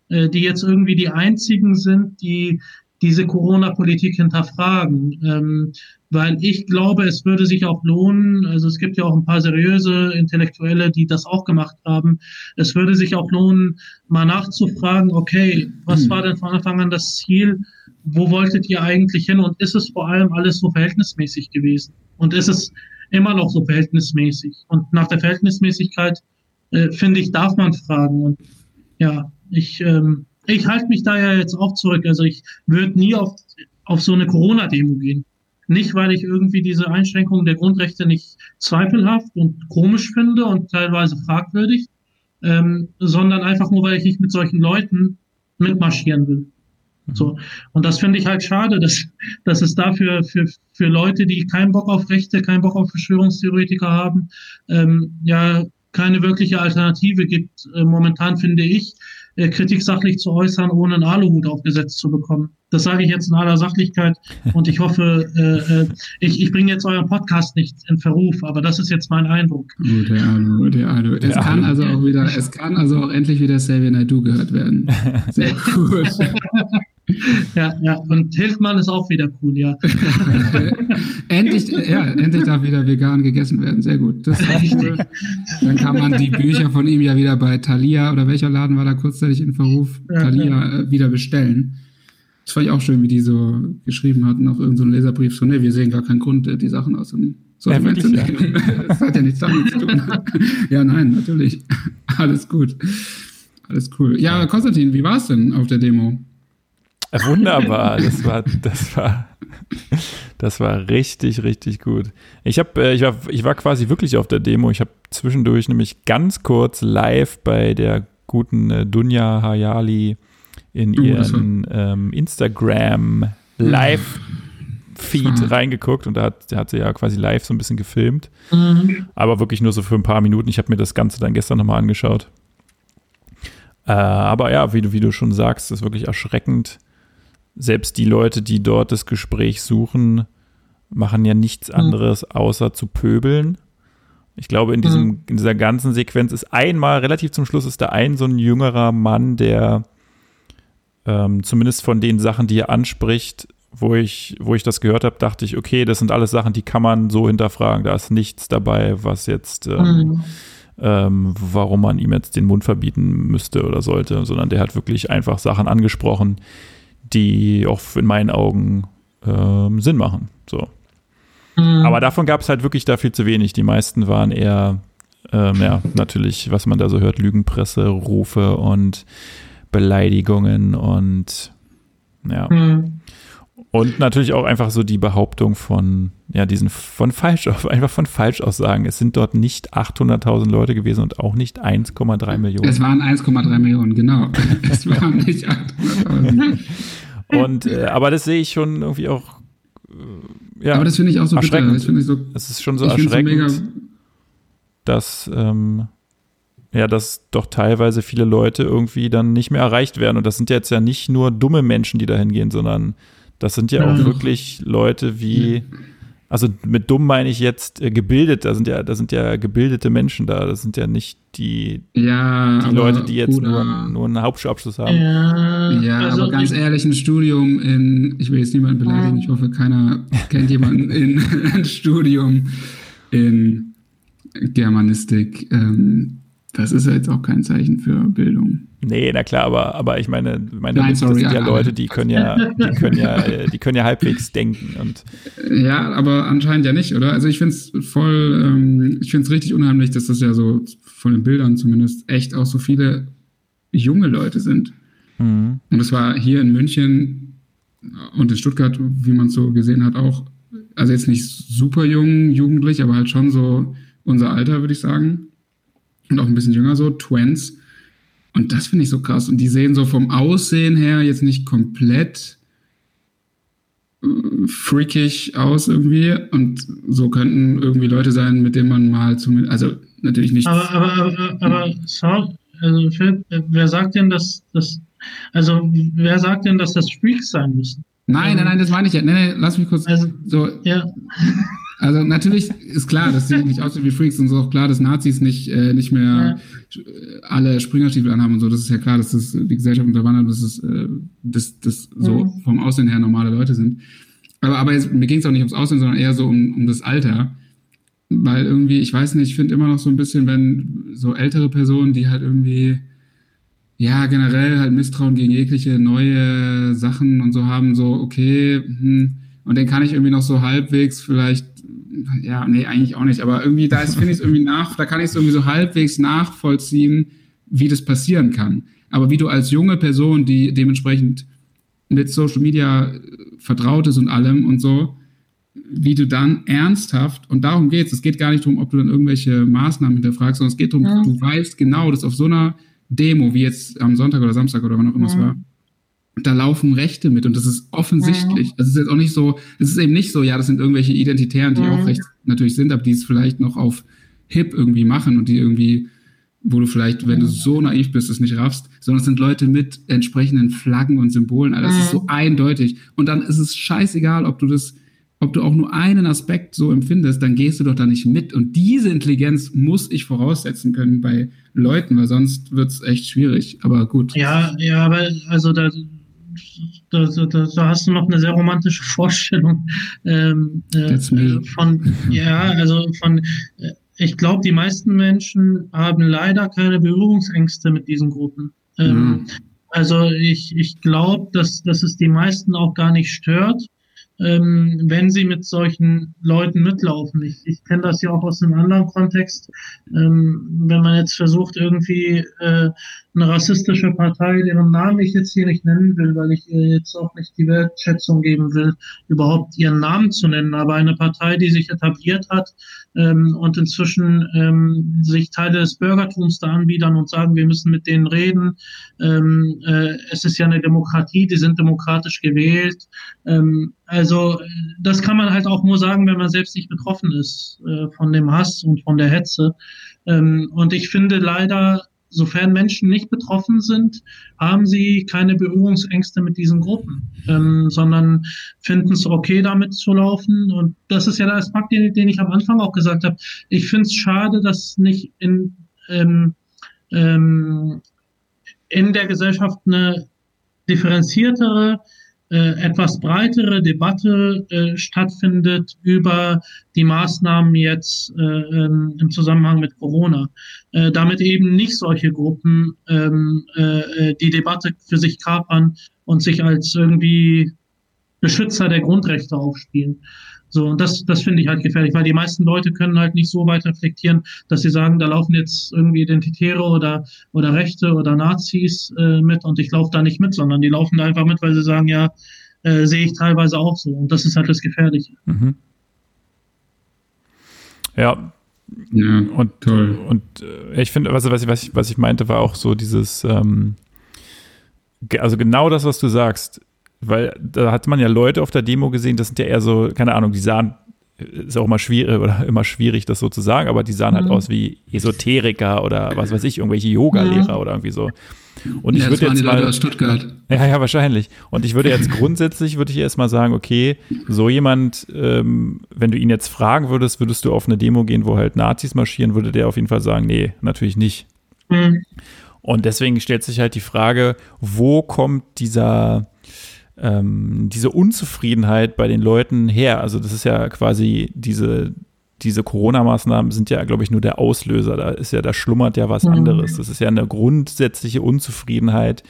äh, die jetzt irgendwie die einzigen sind, die diese Corona-Politik hinterfragen. Ähm, weil ich glaube, es würde sich auch lohnen, also es gibt ja auch ein paar seriöse Intellektuelle, die das auch gemacht haben, es würde sich auch lohnen, mal nachzufragen, okay, was hm. war denn von Anfang an das Ziel? Wo wolltet ihr eigentlich hin? Und ist es vor allem alles so verhältnismäßig gewesen? Und ist es immer noch so verhältnismäßig. Und nach der Verhältnismäßigkeit, äh, finde ich, darf man fragen. Und ja, ich, ähm, ich halte mich da ja jetzt auch zurück. Also ich würde nie auf, auf so eine Corona-Demo gehen. Nicht, weil ich irgendwie diese Einschränkungen der Grundrechte nicht zweifelhaft und komisch finde und teilweise fragwürdig, ähm, sondern einfach nur, weil ich nicht mit solchen Leuten mitmarschieren will. So. Und das finde ich halt schade, dass, dass es dafür für, für Leute, die keinen Bock auf Rechte, keinen Bock auf Verschwörungstheoretiker haben, ähm, ja, keine wirkliche Alternative gibt. Äh, momentan finde ich, äh, Kritik sachlich zu äußern, ohne einen Aluhut aufgesetzt zu bekommen. Das sage ich jetzt in aller Sachlichkeit und ich hoffe, äh, äh, ich, ich bringe jetzt euren Podcast nicht in Verruf, aber das ist jetzt mein Eindruck. Oh, der Alu, der Alu. Es kann also auch wieder, es kann also auch endlich wieder Xavier Naidoo gehört werden. Sehr gut. Ja, ja, und Hildmann ist auch wieder cool, ja. endlich, ja, endlich darf wieder vegan gegessen werden. Sehr gut. Das ist cool. Dann kann man die Bücher von ihm ja wieder bei Thalia oder welcher Laden war da kurzzeitig in Verruf? Ja, Thalia ja. Äh, wieder bestellen. Das fand ich auch schön, wie die so geschrieben hatten auf irgendeinem so Leserbrief. So, ne, wir sehen gar keinen Grund, äh, die Sachen aus dem Sortiment zu nehmen. Das hat ja nichts damit zu tun. ja, nein, natürlich. Alles gut. Alles cool. Ja, Konstantin, wie war es denn auf der Demo? Wunderbar, das war, das war, das war richtig, richtig gut. Ich habe, äh, ich war, ich war quasi wirklich auf der Demo. Ich habe zwischendurch nämlich ganz kurz live bei der guten äh, Dunja Hayali in ihren ähm, Instagram Live Feed mhm. reingeguckt und da hat, da hat sie ja quasi live so ein bisschen gefilmt. Mhm. Aber wirklich nur so für ein paar Minuten. Ich habe mir das Ganze dann gestern nochmal angeschaut. Äh, aber ja, wie du, wie du schon sagst, ist wirklich erschreckend. Selbst die Leute, die dort das Gespräch suchen, machen ja nichts mhm. anderes, außer zu pöbeln. Ich glaube, in, diesem, mhm. in dieser ganzen Sequenz ist einmal, relativ zum Schluss, ist da ein so ein jüngerer Mann, der ähm, zumindest von den Sachen, die er anspricht, wo ich, wo ich das gehört habe, dachte ich, okay, das sind alles Sachen, die kann man so hinterfragen. Da ist nichts dabei, was jetzt, ähm, mhm. ähm, warum man ihm jetzt den Mund verbieten müsste oder sollte, sondern der hat wirklich einfach Sachen angesprochen, die auch in meinen Augen ähm, Sinn machen. So. Mhm. Aber davon gab es halt wirklich da viel zu wenig. Die meisten waren eher, ähm, ja, natürlich, was man da so hört, Lügenpresse, Rufe und Beleidigungen und ja. Mhm. Und natürlich auch einfach so die Behauptung von, ja, diesen, von falsch, einfach von Falschaussagen. Es sind dort nicht 800.000 Leute gewesen und auch nicht 1,3 Millionen. Es waren 1,3 Millionen, genau. es waren nicht 800.000. Und, äh, aber das sehe ich schon irgendwie auch, äh, ja. Aber das finde ich auch so erschreckend. bitter. Das finde ich so. Es ist schon so erschreckend, so dass, ähm, ja, dass doch teilweise viele Leute irgendwie dann nicht mehr erreicht werden. Und das sind jetzt ja nicht nur dumme Menschen, die da hingehen, sondern das sind ja auch ja. wirklich Leute wie, also mit dumm meine ich jetzt äh, gebildet, da sind ja, da sind ja gebildete Menschen da, das sind ja nicht die, ja, die Leute, die jetzt nur, nur einen Hauptschulabschluss haben. Ja, ja also aber ganz ehrlich, ein Studium in, ich will jetzt niemanden beleidigen, ich hoffe, keiner kennt jemanden in ein Studium in Germanistik. Ähm, das ist ja jetzt auch kein Zeichen für Bildung. Nee, na klar, aber, aber ich meine, meine Nein, sorry, das sind ja Leute, die können ja, die können ja, die können ja halbwegs denken und. Ja, aber anscheinend ja nicht, oder? Also ich finde es voll, ähm, ich finde es richtig unheimlich, dass das ja so von den Bildern zumindest echt auch so viele junge Leute sind. Mhm. Und es war hier in München und in Stuttgart, wie man es so gesehen hat, auch, also jetzt nicht super jung, jugendlich, aber halt schon so unser Alter, würde ich sagen und auch ein bisschen jünger so, Twins. Und das finde ich so krass. Und die sehen so vom Aussehen her jetzt nicht komplett äh, freakig aus irgendwie. Und so könnten irgendwie Leute sein, mit denen man mal zumindest, also natürlich nicht. Aber, aber, aber, aber sorry, also Philipp, wer sagt denn, dass das, also wer sagt denn, dass das Freaks sein müssen? Nein, nein, nein, das meine ich ja. Nein, nein, lass mich kurz also, so. Ja. Also natürlich ist klar, dass sie nicht aussehen wie Freaks und so auch klar, dass Nazis nicht, äh, nicht mehr ja. alle Springerstiefel anhaben und so. Das ist ja klar, dass das die Gesellschaft unterwandert, dass es äh, dass, dass so mhm. vom Aussehen her normale Leute sind. Aber, aber jetzt, mir ging es auch nicht ums Aussehen, sondern eher so um, um das Alter. Weil irgendwie, ich weiß nicht, ich finde immer noch so ein bisschen, wenn so ältere Personen, die halt irgendwie ja, generell halt Misstrauen gegen jegliche neue Sachen und so haben, so, okay, hm, und den kann ich irgendwie noch so halbwegs vielleicht ja, nee, eigentlich auch nicht, aber irgendwie, da finde ich es irgendwie nach, da kann ich es irgendwie so halbwegs nachvollziehen, wie das passieren kann. Aber wie du als junge Person, die dementsprechend mit Social Media äh, vertraut ist und allem und so, wie du dann ernsthaft, und darum geht es, es geht gar nicht darum, ob du dann irgendwelche Maßnahmen hinterfragst, sondern es geht darum, ja. du weißt genau, dass auf so einer Demo, wie jetzt am Sonntag oder Samstag oder wann auch immer ja. es war, da laufen Rechte mit und das ist offensichtlich. Mhm. Es ist jetzt auch nicht so, es ist eben nicht so, ja, das sind irgendwelche Identitären, die mhm. auch recht natürlich sind, aber die es vielleicht noch auf hip irgendwie machen und die irgendwie, wo du vielleicht, wenn du so naiv bist, es nicht raffst, sondern es sind Leute mit entsprechenden Flaggen und Symbolen. Also das mhm. ist so mhm. eindeutig. Und dann ist es scheißegal, ob du das, ob du auch nur einen Aspekt so empfindest, dann gehst du doch da nicht mit. Und diese Intelligenz muss ich voraussetzen können bei Leuten, weil sonst wird es echt schwierig. Aber gut. Ja, ja, aber also da, da, da, da, hast du noch eine sehr romantische Vorstellung ähm, äh, von, ja, also von, äh, ich glaube, die meisten Menschen haben leider keine Berührungsängste mit diesen Gruppen. Ähm, mhm. Also ich, ich glaube, dass, dass es die meisten auch gar nicht stört, ähm, wenn sie mit solchen Leuten mitlaufen. Ich, ich kenne das ja auch aus einem anderen Kontext. Ähm, wenn man jetzt versucht, irgendwie äh, eine rassistische Partei, deren Namen ich jetzt hier nicht nennen will, weil ich ihr jetzt auch nicht die Wertschätzung geben will, überhaupt ihren Namen zu nennen, aber eine Partei, die sich etabliert hat ähm, und inzwischen ähm, sich Teile des Bürgertums da anbiedern und sagen, wir müssen mit denen reden. Ähm, äh, es ist ja eine Demokratie, die sind demokratisch gewählt. Ähm, also das kann man halt auch nur sagen, wenn man selbst nicht betroffen ist äh, von dem Hass und von der Hetze. Ähm, und ich finde leider, sofern Menschen nicht betroffen sind, haben sie keine Berührungsängste mit diesen Gruppen, ähm, sondern finden es okay, damit zu laufen. Und das ist ja der Aspekt, den, den ich am Anfang auch gesagt habe. Ich finde es schade, dass nicht in, ähm, ähm, in der Gesellschaft eine differenziertere etwas breitere Debatte äh, stattfindet über die Maßnahmen jetzt äh, ähm, im Zusammenhang mit Corona. Äh, damit eben nicht solche Gruppen ähm, äh, die Debatte für sich kapern und sich als irgendwie Beschützer der Grundrechte aufspielen. So, und das, das finde ich halt gefährlich, weil die meisten Leute können halt nicht so weit reflektieren, dass sie sagen, da laufen jetzt irgendwie Identitäre oder, oder Rechte oder Nazis äh, mit und ich laufe da nicht mit, sondern die laufen da einfach mit, weil sie sagen, ja, äh, sehe ich teilweise auch so. Und das ist halt das Gefährliche. Mhm. Ja. Ja, und toll. Und äh, ich finde, was, was, ich, was, ich, was ich meinte, war auch so dieses, ähm, also genau das, was du sagst weil da hat man ja Leute auf der Demo gesehen, das sind ja eher so, keine Ahnung, die sahen, ist auch immer schwierig oder immer schwierig, das so zu sagen, aber die sahen halt mhm. halt aus wie Esoteriker oder was weiß ich, irgendwelche Yoga-Lehrer ja. oder irgendwie so. Und ich ja, würde jetzt mal, aus Stuttgart. Ja, ja, wahrscheinlich. Und ich würde jetzt grundsätzlich, würde ich erst mal sagen, okay, so jemand, ähm, wenn du ihn jetzt fragen würdest, würdest du auf eine Demo gehen, wo halt Nazis marschieren, würde der auf jeden Fall sagen, nee, natürlich nicht. Mhm. Und deswegen stellt sich halt die Frage, wo kommt dieser, ähm, diese Unzufriedenheit bei den Leuten her. Also das ist ja quasi diese, diese Corona-Maßnahmen sind ja, glaube ich, nur der Auslöser. Da ist ja, da schlummert ja was mhm. anderes. Das ist ja eine grundsätzliche Unzufriedenheit,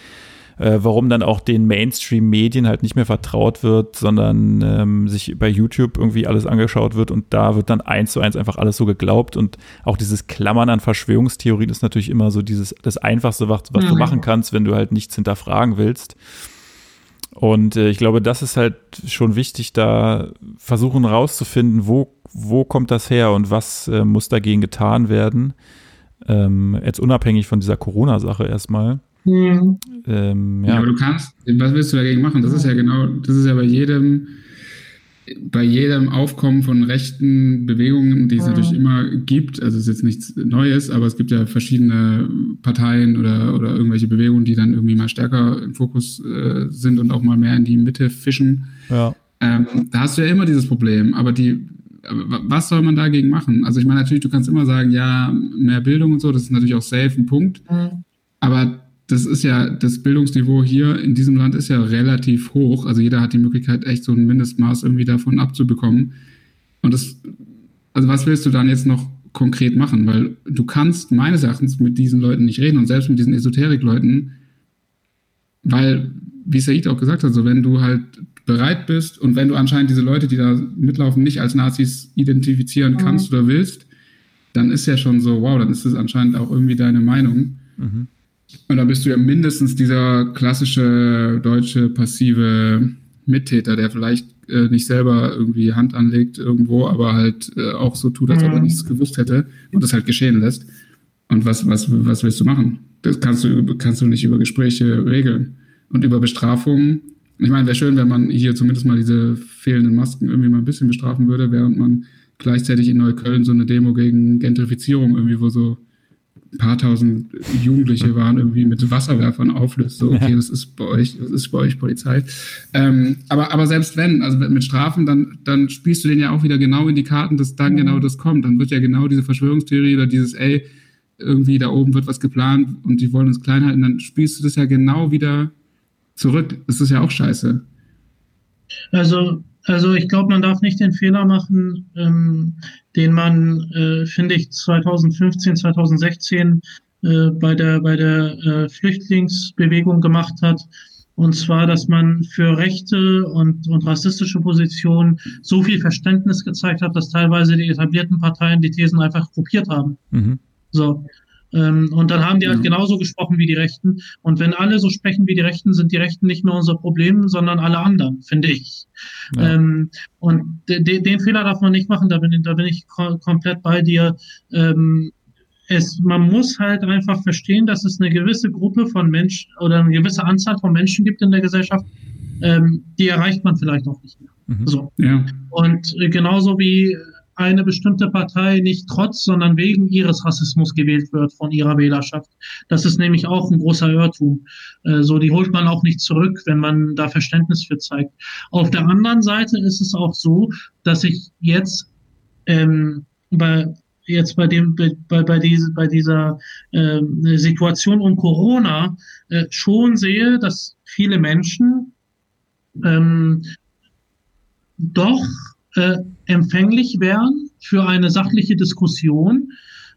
äh, warum dann auch den Mainstream-Medien halt nicht mehr vertraut wird, sondern ähm, sich bei YouTube irgendwie alles angeschaut wird und da wird dann eins zu eins einfach alles so geglaubt und auch dieses Klammern an Verschwörungstheorien ist natürlich immer so dieses das Einfachste, was, was mhm. du machen kannst, wenn du halt nichts hinterfragen willst. Und äh, ich glaube, das ist halt schon wichtig, da versuchen rauszufinden, wo, wo kommt das her und was äh, muss dagegen getan werden. Ähm, jetzt unabhängig von dieser Corona-Sache erstmal. Mhm. Ähm, ja. ja, aber du kannst, was willst du dagegen machen? Das ist ja genau, das ist ja bei jedem bei jedem Aufkommen von rechten Bewegungen, die es natürlich immer gibt, also es ist jetzt nichts Neues, aber es gibt ja verschiedene Parteien oder, oder irgendwelche Bewegungen, die dann irgendwie mal stärker im Fokus äh, sind und auch mal mehr in die Mitte fischen. Ja. Ähm, da hast du ja immer dieses Problem, aber die, was soll man dagegen machen? Also ich meine natürlich, du kannst immer sagen, ja, mehr Bildung und so, das ist natürlich auch safe ein Punkt, mhm. aber das ist ja, das Bildungsniveau hier in diesem Land ist ja relativ hoch. Also jeder hat die Möglichkeit, echt so ein Mindestmaß irgendwie davon abzubekommen. Und das, also was willst du dann jetzt noch konkret machen? Weil du kannst meines Erachtens mit diesen Leuten nicht reden und selbst mit diesen Esoterik-Leuten, weil, wie Said auch gesagt hat, so wenn du halt bereit bist und wenn du anscheinend diese Leute, die da mitlaufen, nicht als Nazis identifizieren kannst mhm. oder willst, dann ist ja schon so, wow, dann ist das anscheinend auch irgendwie deine Meinung. Mhm. Und da bist du ja mindestens dieser klassische deutsche passive Mittäter, der vielleicht äh, nicht selber irgendwie Hand anlegt irgendwo, aber halt äh, auch so tut, als ob er mhm. nichts gewusst hätte und das halt geschehen lässt. Und was, was, was willst du machen? Das kannst du, kannst du nicht über Gespräche regeln. Und über Bestrafungen, ich meine, wäre schön, wenn man hier zumindest mal diese fehlenden Masken irgendwie mal ein bisschen bestrafen würde, während man gleichzeitig in Neukölln so eine Demo gegen Gentrifizierung irgendwie, wo so ein paar tausend Jugendliche waren, irgendwie mit Wasserwerfern auflöst. So, okay, das ist bei euch, das ist bei euch Polizei. Ähm, aber, aber selbst wenn, also mit Strafen, dann, dann spielst du den ja auch wieder genau in die Karten, dass dann genau das kommt. Dann wird ja genau diese Verschwörungstheorie oder dieses, ey, irgendwie da oben wird was geplant und die wollen uns klein halten, dann spielst du das ja genau wieder zurück. Das ist ja auch scheiße. Also also ich glaube, man darf nicht den Fehler machen, ähm, den man, äh, finde ich, 2015, 2016 äh, bei der, bei der äh, Flüchtlingsbewegung gemacht hat, Und zwar, dass man für rechte und, und rassistische Positionen so viel Verständnis gezeigt hat, dass teilweise die etablierten Parteien die Thesen einfach kopiert haben. Mhm. So. Ähm, und dann haben die halt ja. genauso gesprochen wie die Rechten. Und wenn alle so sprechen wie die Rechten, sind die Rechten nicht mehr unser Problem, sondern alle anderen, finde ich. Ja. Ähm, und de, de, den Fehler darf man nicht machen, da bin, da bin ich ko komplett bei dir. Ähm, es, man muss halt einfach verstehen, dass es eine gewisse Gruppe von Menschen oder eine gewisse Anzahl von Menschen gibt in der Gesellschaft, ähm, die erreicht man vielleicht auch nicht mehr. Mhm. So. Ja. Und äh, genauso wie eine bestimmte Partei nicht trotz, sondern wegen ihres Rassismus gewählt wird von ihrer Wählerschaft. Das ist nämlich auch ein großer Irrtum. Äh, so, die holt man auch nicht zurück, wenn man da Verständnis für zeigt. Auf der anderen Seite ist es auch so, dass ich jetzt ähm, bei jetzt bei dem bei, bei, diese, bei dieser äh, Situation um Corona äh, schon sehe, dass viele Menschen ähm, doch äh, empfänglich wären für eine sachliche Diskussion,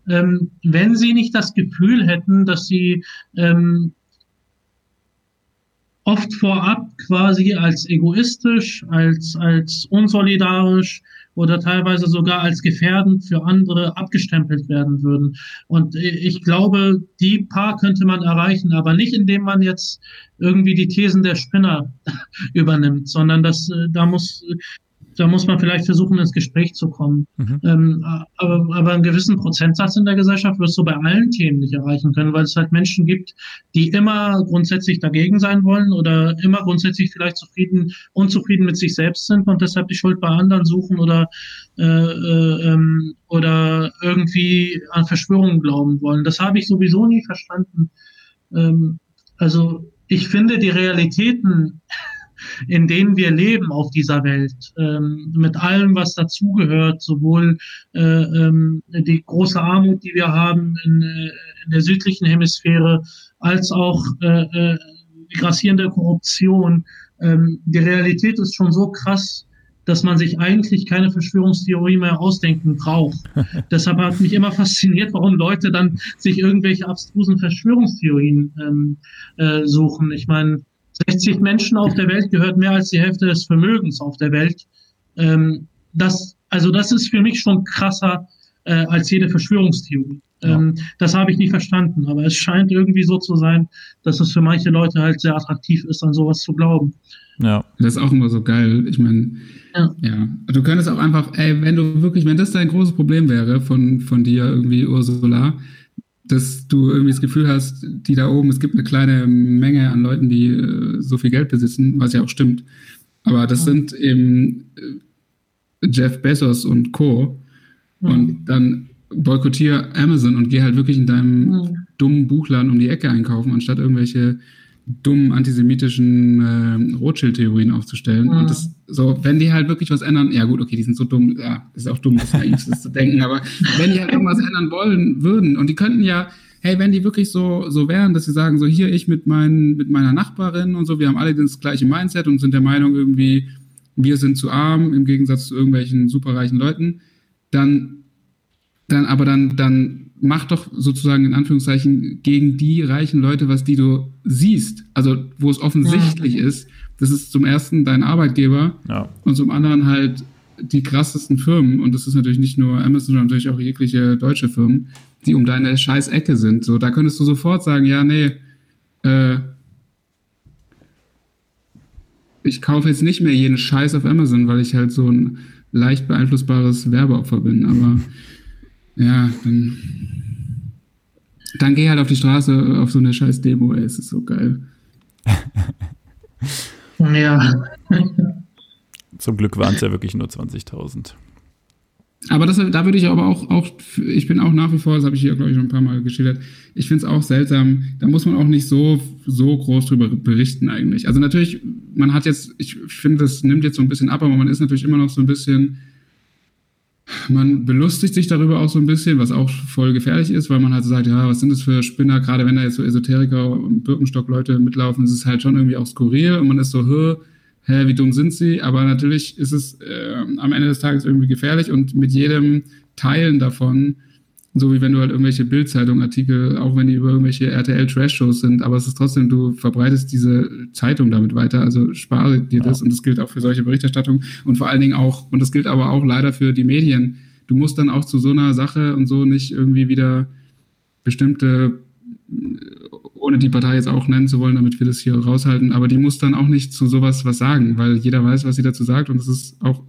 ähm, wenn sie nicht das Gefühl hätten, dass sie ähm, oft vorab quasi als egoistisch, als, als unsolidarisch oder teilweise sogar als gefährdend für andere abgestempelt werden würden. Und ich glaube, die paar könnte man erreichen, aber nicht indem man jetzt irgendwie die Thesen der Spinner übernimmt, sondern das, äh, da muss da muss man vielleicht versuchen, ins Gespräch zu kommen. Mhm. Ähm, aber, aber einen gewissen Prozentsatz in der Gesellschaft wirst du bei allen Themen nicht erreichen können, weil es halt Menschen gibt, die immer grundsätzlich dagegen sein wollen oder immer grundsätzlich vielleicht zufrieden, unzufrieden mit sich selbst sind und deshalb die Schuld bei anderen suchen oder, äh, äh, ähm, oder irgendwie an Verschwörungen glauben wollen. Das habe ich sowieso nie verstanden. Ähm, also ich finde die Realitäten in denen wir leben auf dieser Welt, ähm, mit allem, was dazugehört, sowohl äh, ähm, die große Armut, die wir haben in, äh, in der südlichen Hemisphäre, als auch äh, äh, die grassierende Korruption. Ähm, die Realität ist schon so krass, dass man sich eigentlich keine Verschwörungstheorie mehr ausdenken braucht. Deshalb hat mich immer fasziniert, warum Leute dann sich irgendwelche abstrusen Verschwörungstheorien ähm, äh, suchen. Ich meine, 60 Menschen auf der Welt gehört mehr als die Hälfte des Vermögens auf der Welt. Ähm, das, also das ist für mich schon krasser äh, als jede Verschwörungstheorie. Ähm, ja. Das habe ich nie verstanden, aber es scheint irgendwie so zu sein, dass es für manche Leute halt sehr attraktiv ist, an sowas zu glauben. Ja. Das ist auch immer so geil. Ich meine, ja. ja. Du könntest auch einfach, ey, wenn du wirklich, wenn das dein großes Problem wäre von, von dir irgendwie, Ursula, dass du irgendwie das Gefühl hast, die da oben, es gibt eine kleine Menge an Leuten, die äh, so viel Geld besitzen, was ja auch stimmt. Aber das sind eben äh, Jeff Bezos und Co. Mhm. Und dann boykottiere Amazon und geh halt wirklich in deinem mhm. dummen Buchladen um die Ecke einkaufen, anstatt irgendwelche dummen antisemitischen äh, Rothschild-Theorien aufzustellen. Ja. Und das so, wenn die halt wirklich was ändern, ja gut, okay, die sind so dumm, ja, ist auch dumm, das naiv zu denken, aber wenn die halt irgendwas ändern wollen würden und die könnten ja, hey, wenn die wirklich so, so wären, dass sie sagen, so hier ich mit, mein, mit meiner Nachbarin und so, wir haben alle das gleiche Mindset und sind der Meinung irgendwie, wir sind zu arm im Gegensatz zu irgendwelchen superreichen Leuten, dann, dann, aber dann, dann mach doch sozusagen in Anführungszeichen gegen die reichen Leute, was die du siehst. Also wo es offensichtlich ja. ist, das ist zum ersten dein Arbeitgeber ja. und zum anderen halt die krassesten Firmen, und das ist natürlich nicht nur Amazon, sondern natürlich auch jegliche deutsche Firmen, die um deine scheiß Ecke sind. So, da könntest du sofort sagen, ja, nee, äh, ich kaufe jetzt nicht mehr jeden Scheiß auf Amazon, weil ich halt so ein leicht beeinflussbares Werbeopfer bin. Aber ja, dann, dann geh halt auf die Straße auf so eine scheiß Demo, ey, es ist so geil. ja. Zum Glück waren es ja wirklich nur 20.000. Aber das, da würde ich aber auch, auch, ich bin auch nach wie vor, das habe ich hier, glaube ich, schon ein paar Mal geschildert, ich finde es auch seltsam, da muss man auch nicht so, so groß drüber berichten eigentlich. Also natürlich, man hat jetzt, ich finde, das nimmt jetzt so ein bisschen ab, aber man ist natürlich immer noch so ein bisschen man belustigt sich darüber auch so ein bisschen, was auch voll gefährlich ist, weil man halt so sagt, ja, was sind das für Spinner, gerade wenn da jetzt so Esoteriker und Birkenstock-Leute mitlaufen, ist es halt schon irgendwie auch skurril und man ist so, hä, hä wie dumm sind sie? Aber natürlich ist es äh, am Ende des Tages irgendwie gefährlich und mit jedem Teilen davon so wie wenn du halt irgendwelche Bildzeitung-Artikel, auch wenn die über irgendwelche RTL-Trash-Shows sind, aber es ist trotzdem, du verbreitest diese Zeitung damit weiter, also spare dir das ja. und das gilt auch für solche Berichterstattung und vor allen Dingen auch, und das gilt aber auch leider für die Medien, du musst dann auch zu so einer Sache und so nicht irgendwie wieder bestimmte, ohne die Partei jetzt auch nennen zu wollen, damit wir das hier raushalten, aber die muss dann auch nicht zu sowas was sagen, weil jeder weiß, was sie dazu sagt und es ist auch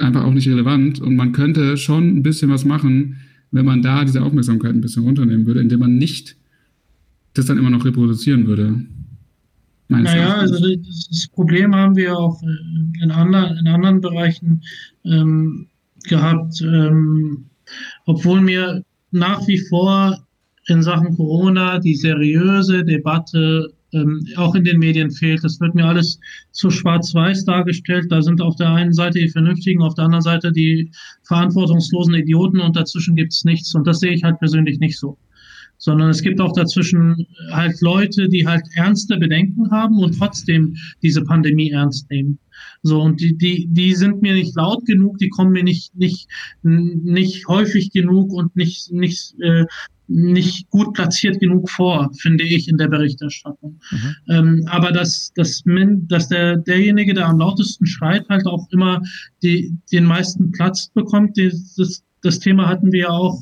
einfach auch nicht relevant und man könnte schon ein bisschen was machen, wenn man da diese Aufmerksamkeit ein bisschen runternehmen würde, indem man nicht das dann immer noch reproduzieren würde. Naja, also das Problem haben wir auch äh, in, anderen, in anderen Bereichen ähm, gehabt, ähm, obwohl mir nach wie vor in Sachen Corona die seriöse Debatte ähm, auch in den Medien fehlt. Das wird mir alles zu schwarz-weiß dargestellt. Da sind auf der einen Seite die Vernünftigen, auf der anderen Seite die verantwortungslosen Idioten und dazwischen gibt es nichts. Und das sehe ich halt persönlich nicht so. Sondern es gibt auch dazwischen halt Leute, die halt ernste Bedenken haben und trotzdem diese Pandemie ernst nehmen. So, und die, die, die sind mir nicht laut genug, die kommen mir nicht, nicht, nicht häufig genug und nicht, nicht äh, nicht gut platziert genug vor, finde ich, in der Berichterstattung. Mhm. Ähm, aber dass, dass, dass der, derjenige, der am lautesten schreit, halt auch immer die, den meisten Platz bekommt, das, das Thema hatten wir ja auch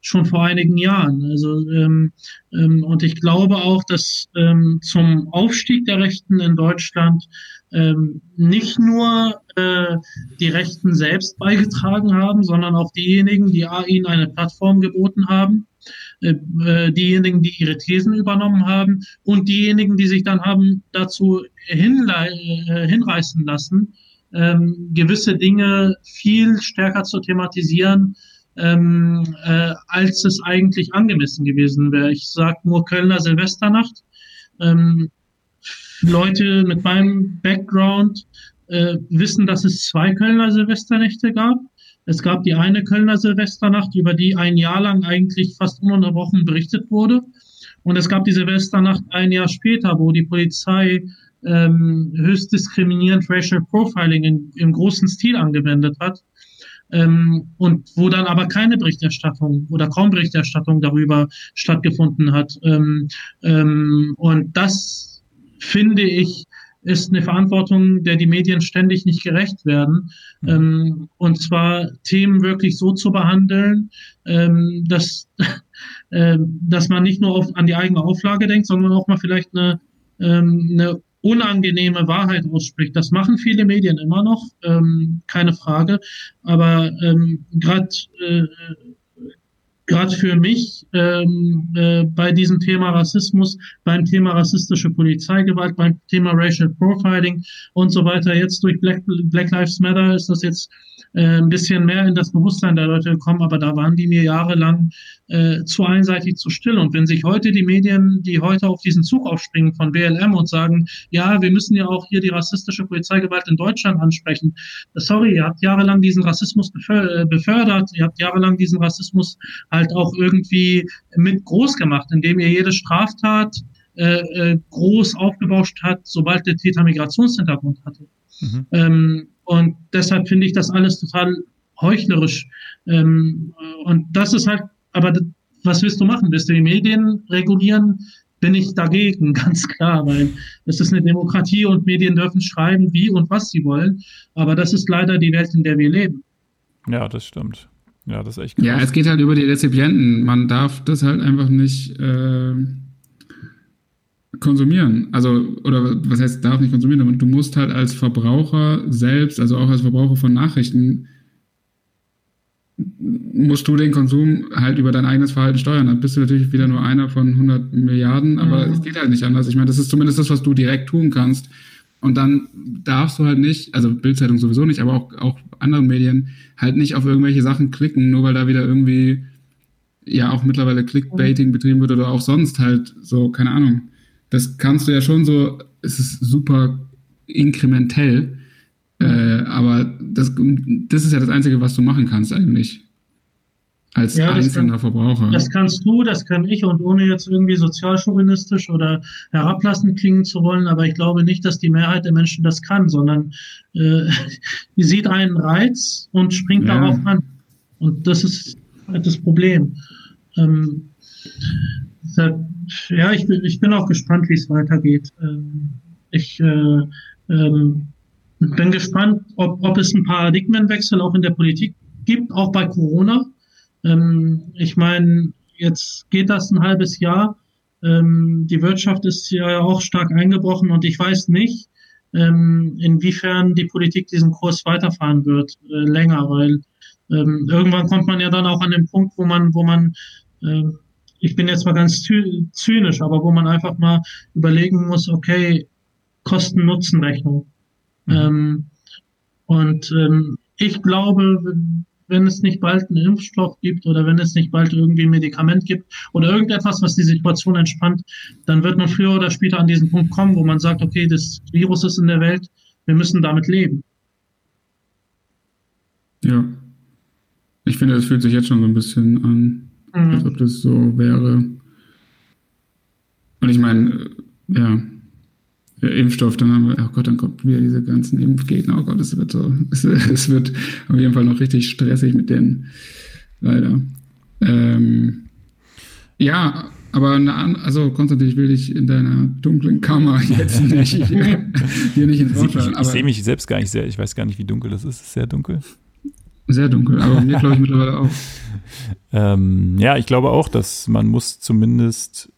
schon vor einigen Jahren. Also ähm, ähm, und ich glaube auch, dass ähm, zum Aufstieg der Rechten in Deutschland ähm, nicht nur äh, die Rechten selbst beigetragen haben, sondern auch diejenigen, die ihnen eine Plattform geboten haben äh, äh, diejenigen, die ihre Thesen übernommen haben und diejenigen, die sich dann haben dazu äh, hinreißen lassen, ähm, gewisse Dinge viel stärker zu thematisieren, ähm, äh, als es eigentlich angemessen gewesen wäre. Ich sage nur Kölner Silvesternacht. Ähm, Leute mit meinem Background äh, wissen, dass es zwei Kölner Silvesternächte gab. Es gab die eine Kölner Silvesternacht, über die ein Jahr lang eigentlich fast ununterbrochen berichtet wurde. Und es gab die Silvesternacht ein Jahr später, wo die Polizei ähm, höchst diskriminierend Racial Profiling in, im großen Stil angewendet hat. Ähm, und wo dann aber keine Berichterstattung oder kaum Berichterstattung darüber stattgefunden hat. Ähm, ähm, und das finde ich ist eine Verantwortung, der die Medien ständig nicht gerecht werden. Mhm. Ähm, und zwar Themen wirklich so zu behandeln, ähm, dass, äh, dass man nicht nur auf, an die eigene Auflage denkt, sondern auch mal vielleicht eine, ähm, eine unangenehme Wahrheit ausspricht. Das machen viele Medien immer noch, ähm, keine Frage. Aber ähm, gerade äh, für mich ähm, äh, bei diesem Thema Rassismus, beim Thema rassistische Polizeigewalt, beim Thema Racial Profiling und so weiter. Jetzt durch Black, Black Lives Matter ist das jetzt ein bisschen mehr in das Bewusstsein der Leute gekommen, aber da waren die mir jahrelang äh, zu einseitig zu still. Und wenn sich heute die Medien, die heute auf diesen Zug aufspringen von BLM und sagen, ja, wir müssen ja auch hier die rassistische Polizeigewalt in Deutschland ansprechen. Sorry, ihr habt jahrelang diesen Rassismus äh, befördert, ihr habt jahrelang diesen Rassismus halt auch irgendwie mit groß gemacht, indem ihr jede Straftat äh, äh groß aufgebauscht hat, sobald der Täter Migrationshintergrund hatte. Mhm. Ähm, und deshalb finde ich das alles total heuchlerisch. Ähm, und das ist halt, aber was willst du machen? Willst du die Medien regulieren? Bin ich dagegen, ganz klar, weil es ist eine Demokratie und Medien dürfen schreiben, wie und was sie wollen. Aber das ist leider die Welt, in der wir leben. Ja, das stimmt. Ja, das ist echt krass. Ja, es geht halt über die Rezipienten. Man darf das halt einfach nicht. Äh konsumieren. Also, oder was heißt, darf nicht konsumieren, aber du musst halt als Verbraucher selbst, also auch als Verbraucher von Nachrichten, musst du den Konsum halt über dein eigenes Verhalten steuern. Dann bist du natürlich wieder nur einer von 100 Milliarden, aber mhm. es geht halt nicht anders. Ich meine, das ist zumindest das, was du direkt tun kannst. Und dann darfst du halt nicht, also Bildzeitung sowieso nicht, aber auch, auch andere Medien, halt nicht auf irgendwelche Sachen klicken, nur weil da wieder irgendwie ja auch mittlerweile Clickbaiting betrieben wird oder auch sonst halt so, keine Ahnung das kannst du ja schon so, es ist super inkrementell, äh, aber das, das ist ja das Einzige, was du machen kannst eigentlich. Als ja, einzelner kann, Verbraucher. Das kannst du, das kann ich und ohne jetzt irgendwie sozialchauvinistisch oder herablassend klingen zu wollen, aber ich glaube nicht, dass die Mehrheit der Menschen das kann, sondern äh, die sieht einen Reiz und springt ja. darauf an. Und das ist das Problem. Ähm, ja, ich bin, ich bin auch gespannt, wie es weitergeht. Ähm, ich äh, ähm, bin gespannt, ob, ob es einen Paradigmenwechsel auch in der Politik gibt, auch bei Corona. Ähm, ich meine, jetzt geht das ein halbes Jahr. Ähm, die Wirtschaft ist ja auch stark eingebrochen und ich weiß nicht, ähm, inwiefern die Politik diesen Kurs weiterfahren wird, äh, länger, weil ähm, irgendwann kommt man ja dann auch an den Punkt, wo man, wo man, äh, ich bin jetzt mal ganz zynisch, aber wo man einfach mal überlegen muss, okay, Kosten-Nutzen-Rechnung. Mhm. Ähm, und ähm, ich glaube, wenn es nicht bald einen Impfstoff gibt oder wenn es nicht bald irgendwie ein Medikament gibt oder irgendetwas, was die Situation entspannt, dann wird man früher oder später an diesen Punkt kommen, wo man sagt, okay, das Virus ist in der Welt, wir müssen damit leben. Ja. Ich finde, es fühlt sich jetzt schon so ein bisschen an, mhm. als ob das so wäre. Und ich meine, ja, Impfstoff, dann haben wir, oh Gott, dann kommt wieder diese ganzen Impfgegner. Oh Gott, es wird so, es, es wird auf jeden Fall noch richtig stressig mit denen. Leider. Ähm, ja, aber eine, also Konstantin, ich will dich in deiner dunklen Kammer jetzt nicht hier nicht ins Wort Ich, ich, ich sehe mich selbst gar nicht sehr, ich weiß gar nicht, wie dunkel das ist. Es ist sehr dunkel. Sehr dunkel, aber mir glaube ich mittlerweile auch. Ähm, ja, ich glaube auch, dass man muss zumindest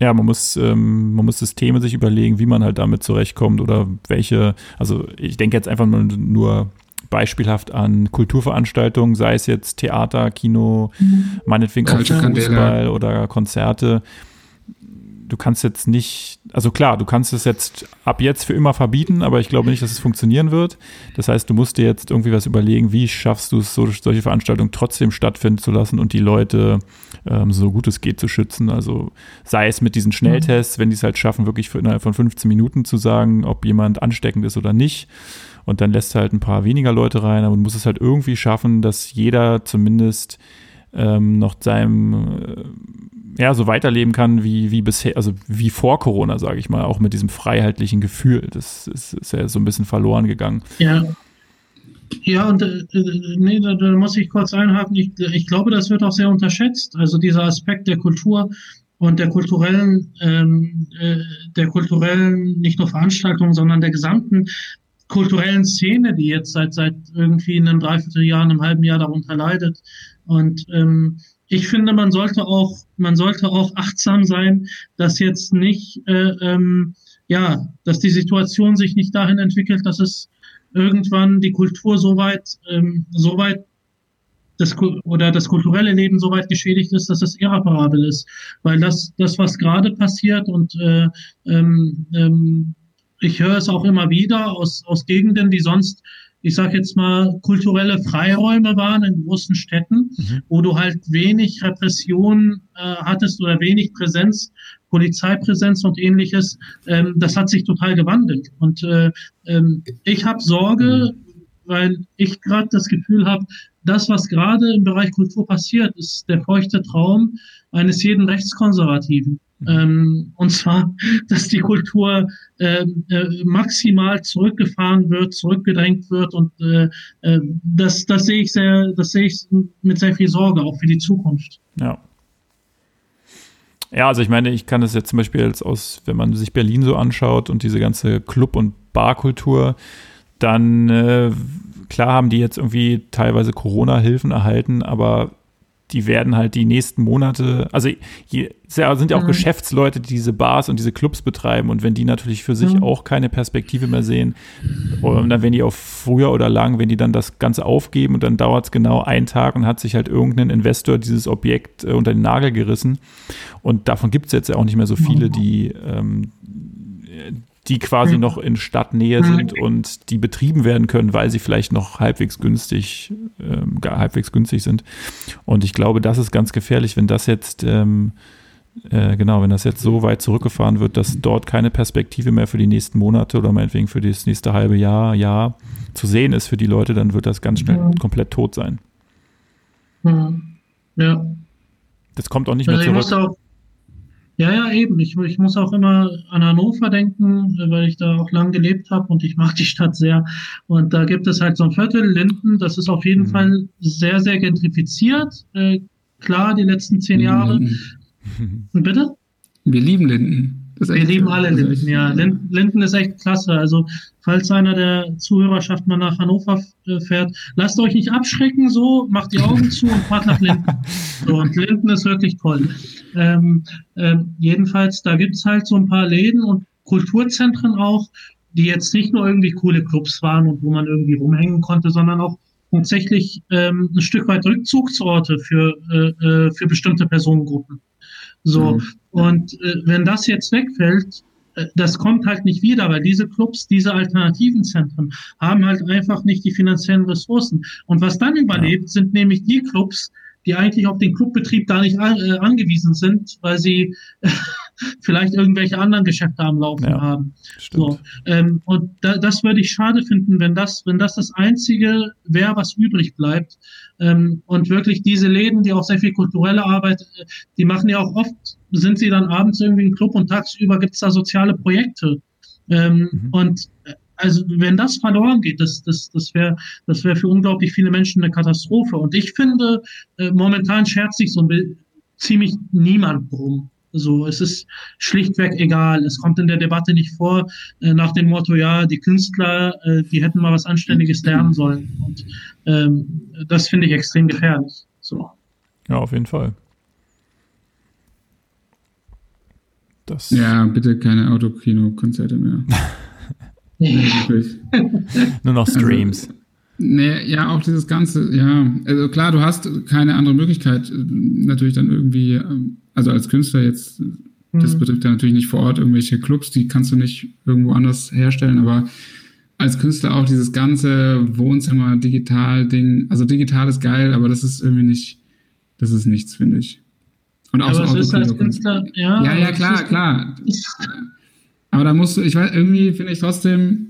ja, man muss, ähm, man muss Systeme sich überlegen, wie man halt damit zurechtkommt oder welche, also ich denke jetzt einfach nur, beispielhaft an Kulturveranstaltungen, sei es jetzt Theater, Kino, mhm. meinetwegen auch Fußball oder Konzerte du kannst jetzt nicht, also klar, du kannst es jetzt ab jetzt für immer verbieten, aber ich glaube nicht, dass es funktionieren wird. Das heißt, du musst dir jetzt irgendwie was überlegen, wie schaffst du es, so, solche Veranstaltungen trotzdem stattfinden zu lassen und die Leute ähm, so gut es geht zu schützen. Also sei es mit diesen Schnelltests, wenn die es halt schaffen, wirklich innerhalb von 15 Minuten zu sagen, ob jemand ansteckend ist oder nicht. Und dann lässt halt ein paar weniger Leute rein, aber du musst es halt irgendwie schaffen, dass jeder zumindest ähm, noch seinem äh, ja, so weiterleben kann wie, wie bisher, also wie vor Corona, sage ich mal, auch mit diesem freiheitlichen Gefühl. Das ist, ist ja so ein bisschen verloren gegangen. Ja. Ja, und äh, nee, da, da, muss ich kurz einhaken. Ich, ich glaube, das wird auch sehr unterschätzt. Also dieser Aspekt der Kultur und der kulturellen, ähm, äh, der kulturellen, nicht nur Veranstaltungen, sondern der gesamten kulturellen Szene, die jetzt seit seit irgendwie in einem Dreivierteljahr, einem halben Jahr darunter leidet. Und ähm, ich finde, man sollte auch, man sollte auch achtsam sein, dass jetzt nicht, äh, ähm, ja, dass die Situation sich nicht dahin entwickelt, dass es irgendwann die Kultur so weit, ähm, so weit das, oder das kulturelle Leben so weit geschädigt ist, dass es irreparabel ist. Weil das, das was gerade passiert und äh, ähm, ähm, ich höre es auch immer wieder aus, aus Gegenden, die sonst ich sage jetzt mal, kulturelle Freiräume waren in großen Städten, mhm. wo du halt wenig Repression äh, hattest oder wenig Präsenz, Polizeipräsenz und ähnliches. Ähm, das hat sich total gewandelt. Und äh, ähm, ich habe Sorge, mhm. weil ich gerade das Gefühl habe, das, was gerade im Bereich Kultur passiert, ist der feuchte Traum eines jeden Rechtskonservativen. Mhm. Ähm, und zwar, dass die Kultur äh, äh, maximal zurückgefahren wird, zurückgedrängt wird und äh, äh, das, das sehe ich sehr, das sehe ich mit sehr viel Sorge auch für die Zukunft. Ja. Ja, also ich meine, ich kann das jetzt zum Beispiel jetzt aus, wenn man sich Berlin so anschaut und diese ganze Club- und Barkultur, dann äh, klar haben die jetzt irgendwie teilweise Corona-Hilfen erhalten, aber die werden halt die nächsten Monate, also hier sind ja auch mhm. Geschäftsleute, die diese Bars und diese Clubs betreiben und wenn die natürlich für sich mhm. auch keine Perspektive mehr sehen, und dann wenn die auf früher oder lang, wenn die dann das Ganze aufgeben und dann dauert es genau einen Tag und hat sich halt irgendein Investor dieses Objekt äh, unter den Nagel gerissen und davon gibt es jetzt ja auch nicht mehr so viele, die ähm, die quasi mhm. noch in Stadtnähe sind mhm. und die betrieben werden können, weil sie vielleicht noch halbwegs günstig, ähm, halbwegs günstig sind. Und ich glaube, das ist ganz gefährlich, wenn das jetzt, ähm, äh, genau, wenn das jetzt so weit zurückgefahren wird, dass dort keine Perspektive mehr für die nächsten Monate oder meinetwegen für das nächste halbe Jahr, Jahr zu sehen ist für die Leute, dann wird das ganz schnell ja. komplett tot sein. Ja. Das kommt auch nicht also mehr zurück. Ja, ja, eben. Ich, ich muss auch immer an Hannover denken, weil ich da auch lang gelebt habe und ich mag die Stadt sehr. Und da gibt es halt so ein Viertel, Linden, das ist auf jeden mhm. Fall sehr, sehr gentrifiziert. Äh, klar, die letzten zehn Jahre. Bitte? Wir lieben Linden. Wir lieben alle Linden, ja. Linden, Linden ist echt klasse. Also, falls einer der Zuhörerschaft mal nach Hannover äh, fährt, lasst euch nicht abschrecken, so, macht die Augen zu und fahrt nach Linden. So, und Linden ist wirklich toll. Ähm, ähm, jedenfalls, da gibt's halt so ein paar Läden und Kulturzentren auch, die jetzt nicht nur irgendwie coole Clubs waren und wo man irgendwie rumhängen konnte, sondern auch tatsächlich ähm, ein Stück weit Rückzugsorte für, äh, äh für bestimmte Personengruppen. So, mhm. und äh, wenn das jetzt wegfällt, äh, das kommt halt nicht wieder, weil diese Clubs, diese alternativen Zentren haben halt einfach nicht die finanziellen Ressourcen. Und was dann überlebt, ja. sind nämlich die Clubs, die eigentlich auf den Clubbetrieb gar nicht äh, angewiesen sind, weil sie vielleicht irgendwelche anderen Geschäfte am Laufen ja, haben. So, ähm, und da, das würde ich schade finden, wenn das, wenn das das einzige wäre, was übrig bleibt. Ähm, und wirklich diese Läden, die auch sehr viel kulturelle Arbeit, äh, die machen ja auch oft, sind sie dann abends irgendwie im Club und tagsüber gibt's da soziale Projekte. Ähm, mhm. Und äh, also wenn das verloren geht, das, das, das wäre das wäre für unglaublich viele Menschen eine Katastrophe. Und ich finde, äh, momentan schert sich so ein ziemlich niemand drum. So, es ist schlichtweg egal. Es kommt in der Debatte nicht vor, äh, nach dem Motto, ja, die Künstler, äh, die hätten mal was Anständiges lernen sollen. Und ähm, das finde ich extrem gefährlich. So. Ja, auf jeden Fall. Das ja, bitte keine Autokino-Konzerte mehr. nee, Nur noch Streams. Also, nee, ja, auch dieses Ganze, ja, also klar, du hast keine andere Möglichkeit, äh, natürlich dann irgendwie ähm, also als Künstler jetzt, das mhm. betrifft ja natürlich nicht vor Ort irgendwelche Clubs, die kannst du nicht irgendwo anders herstellen, aber als Künstler auch dieses ganze Wohnzimmer, Digital-Ding, also digital ist geil, aber das ist irgendwie nicht, das ist nichts, finde ich. Und auch aber so ist als Künstler, ja. Ja, ja, klar, klar. Aber da musst du, ich weiß, irgendwie finde ich trotzdem,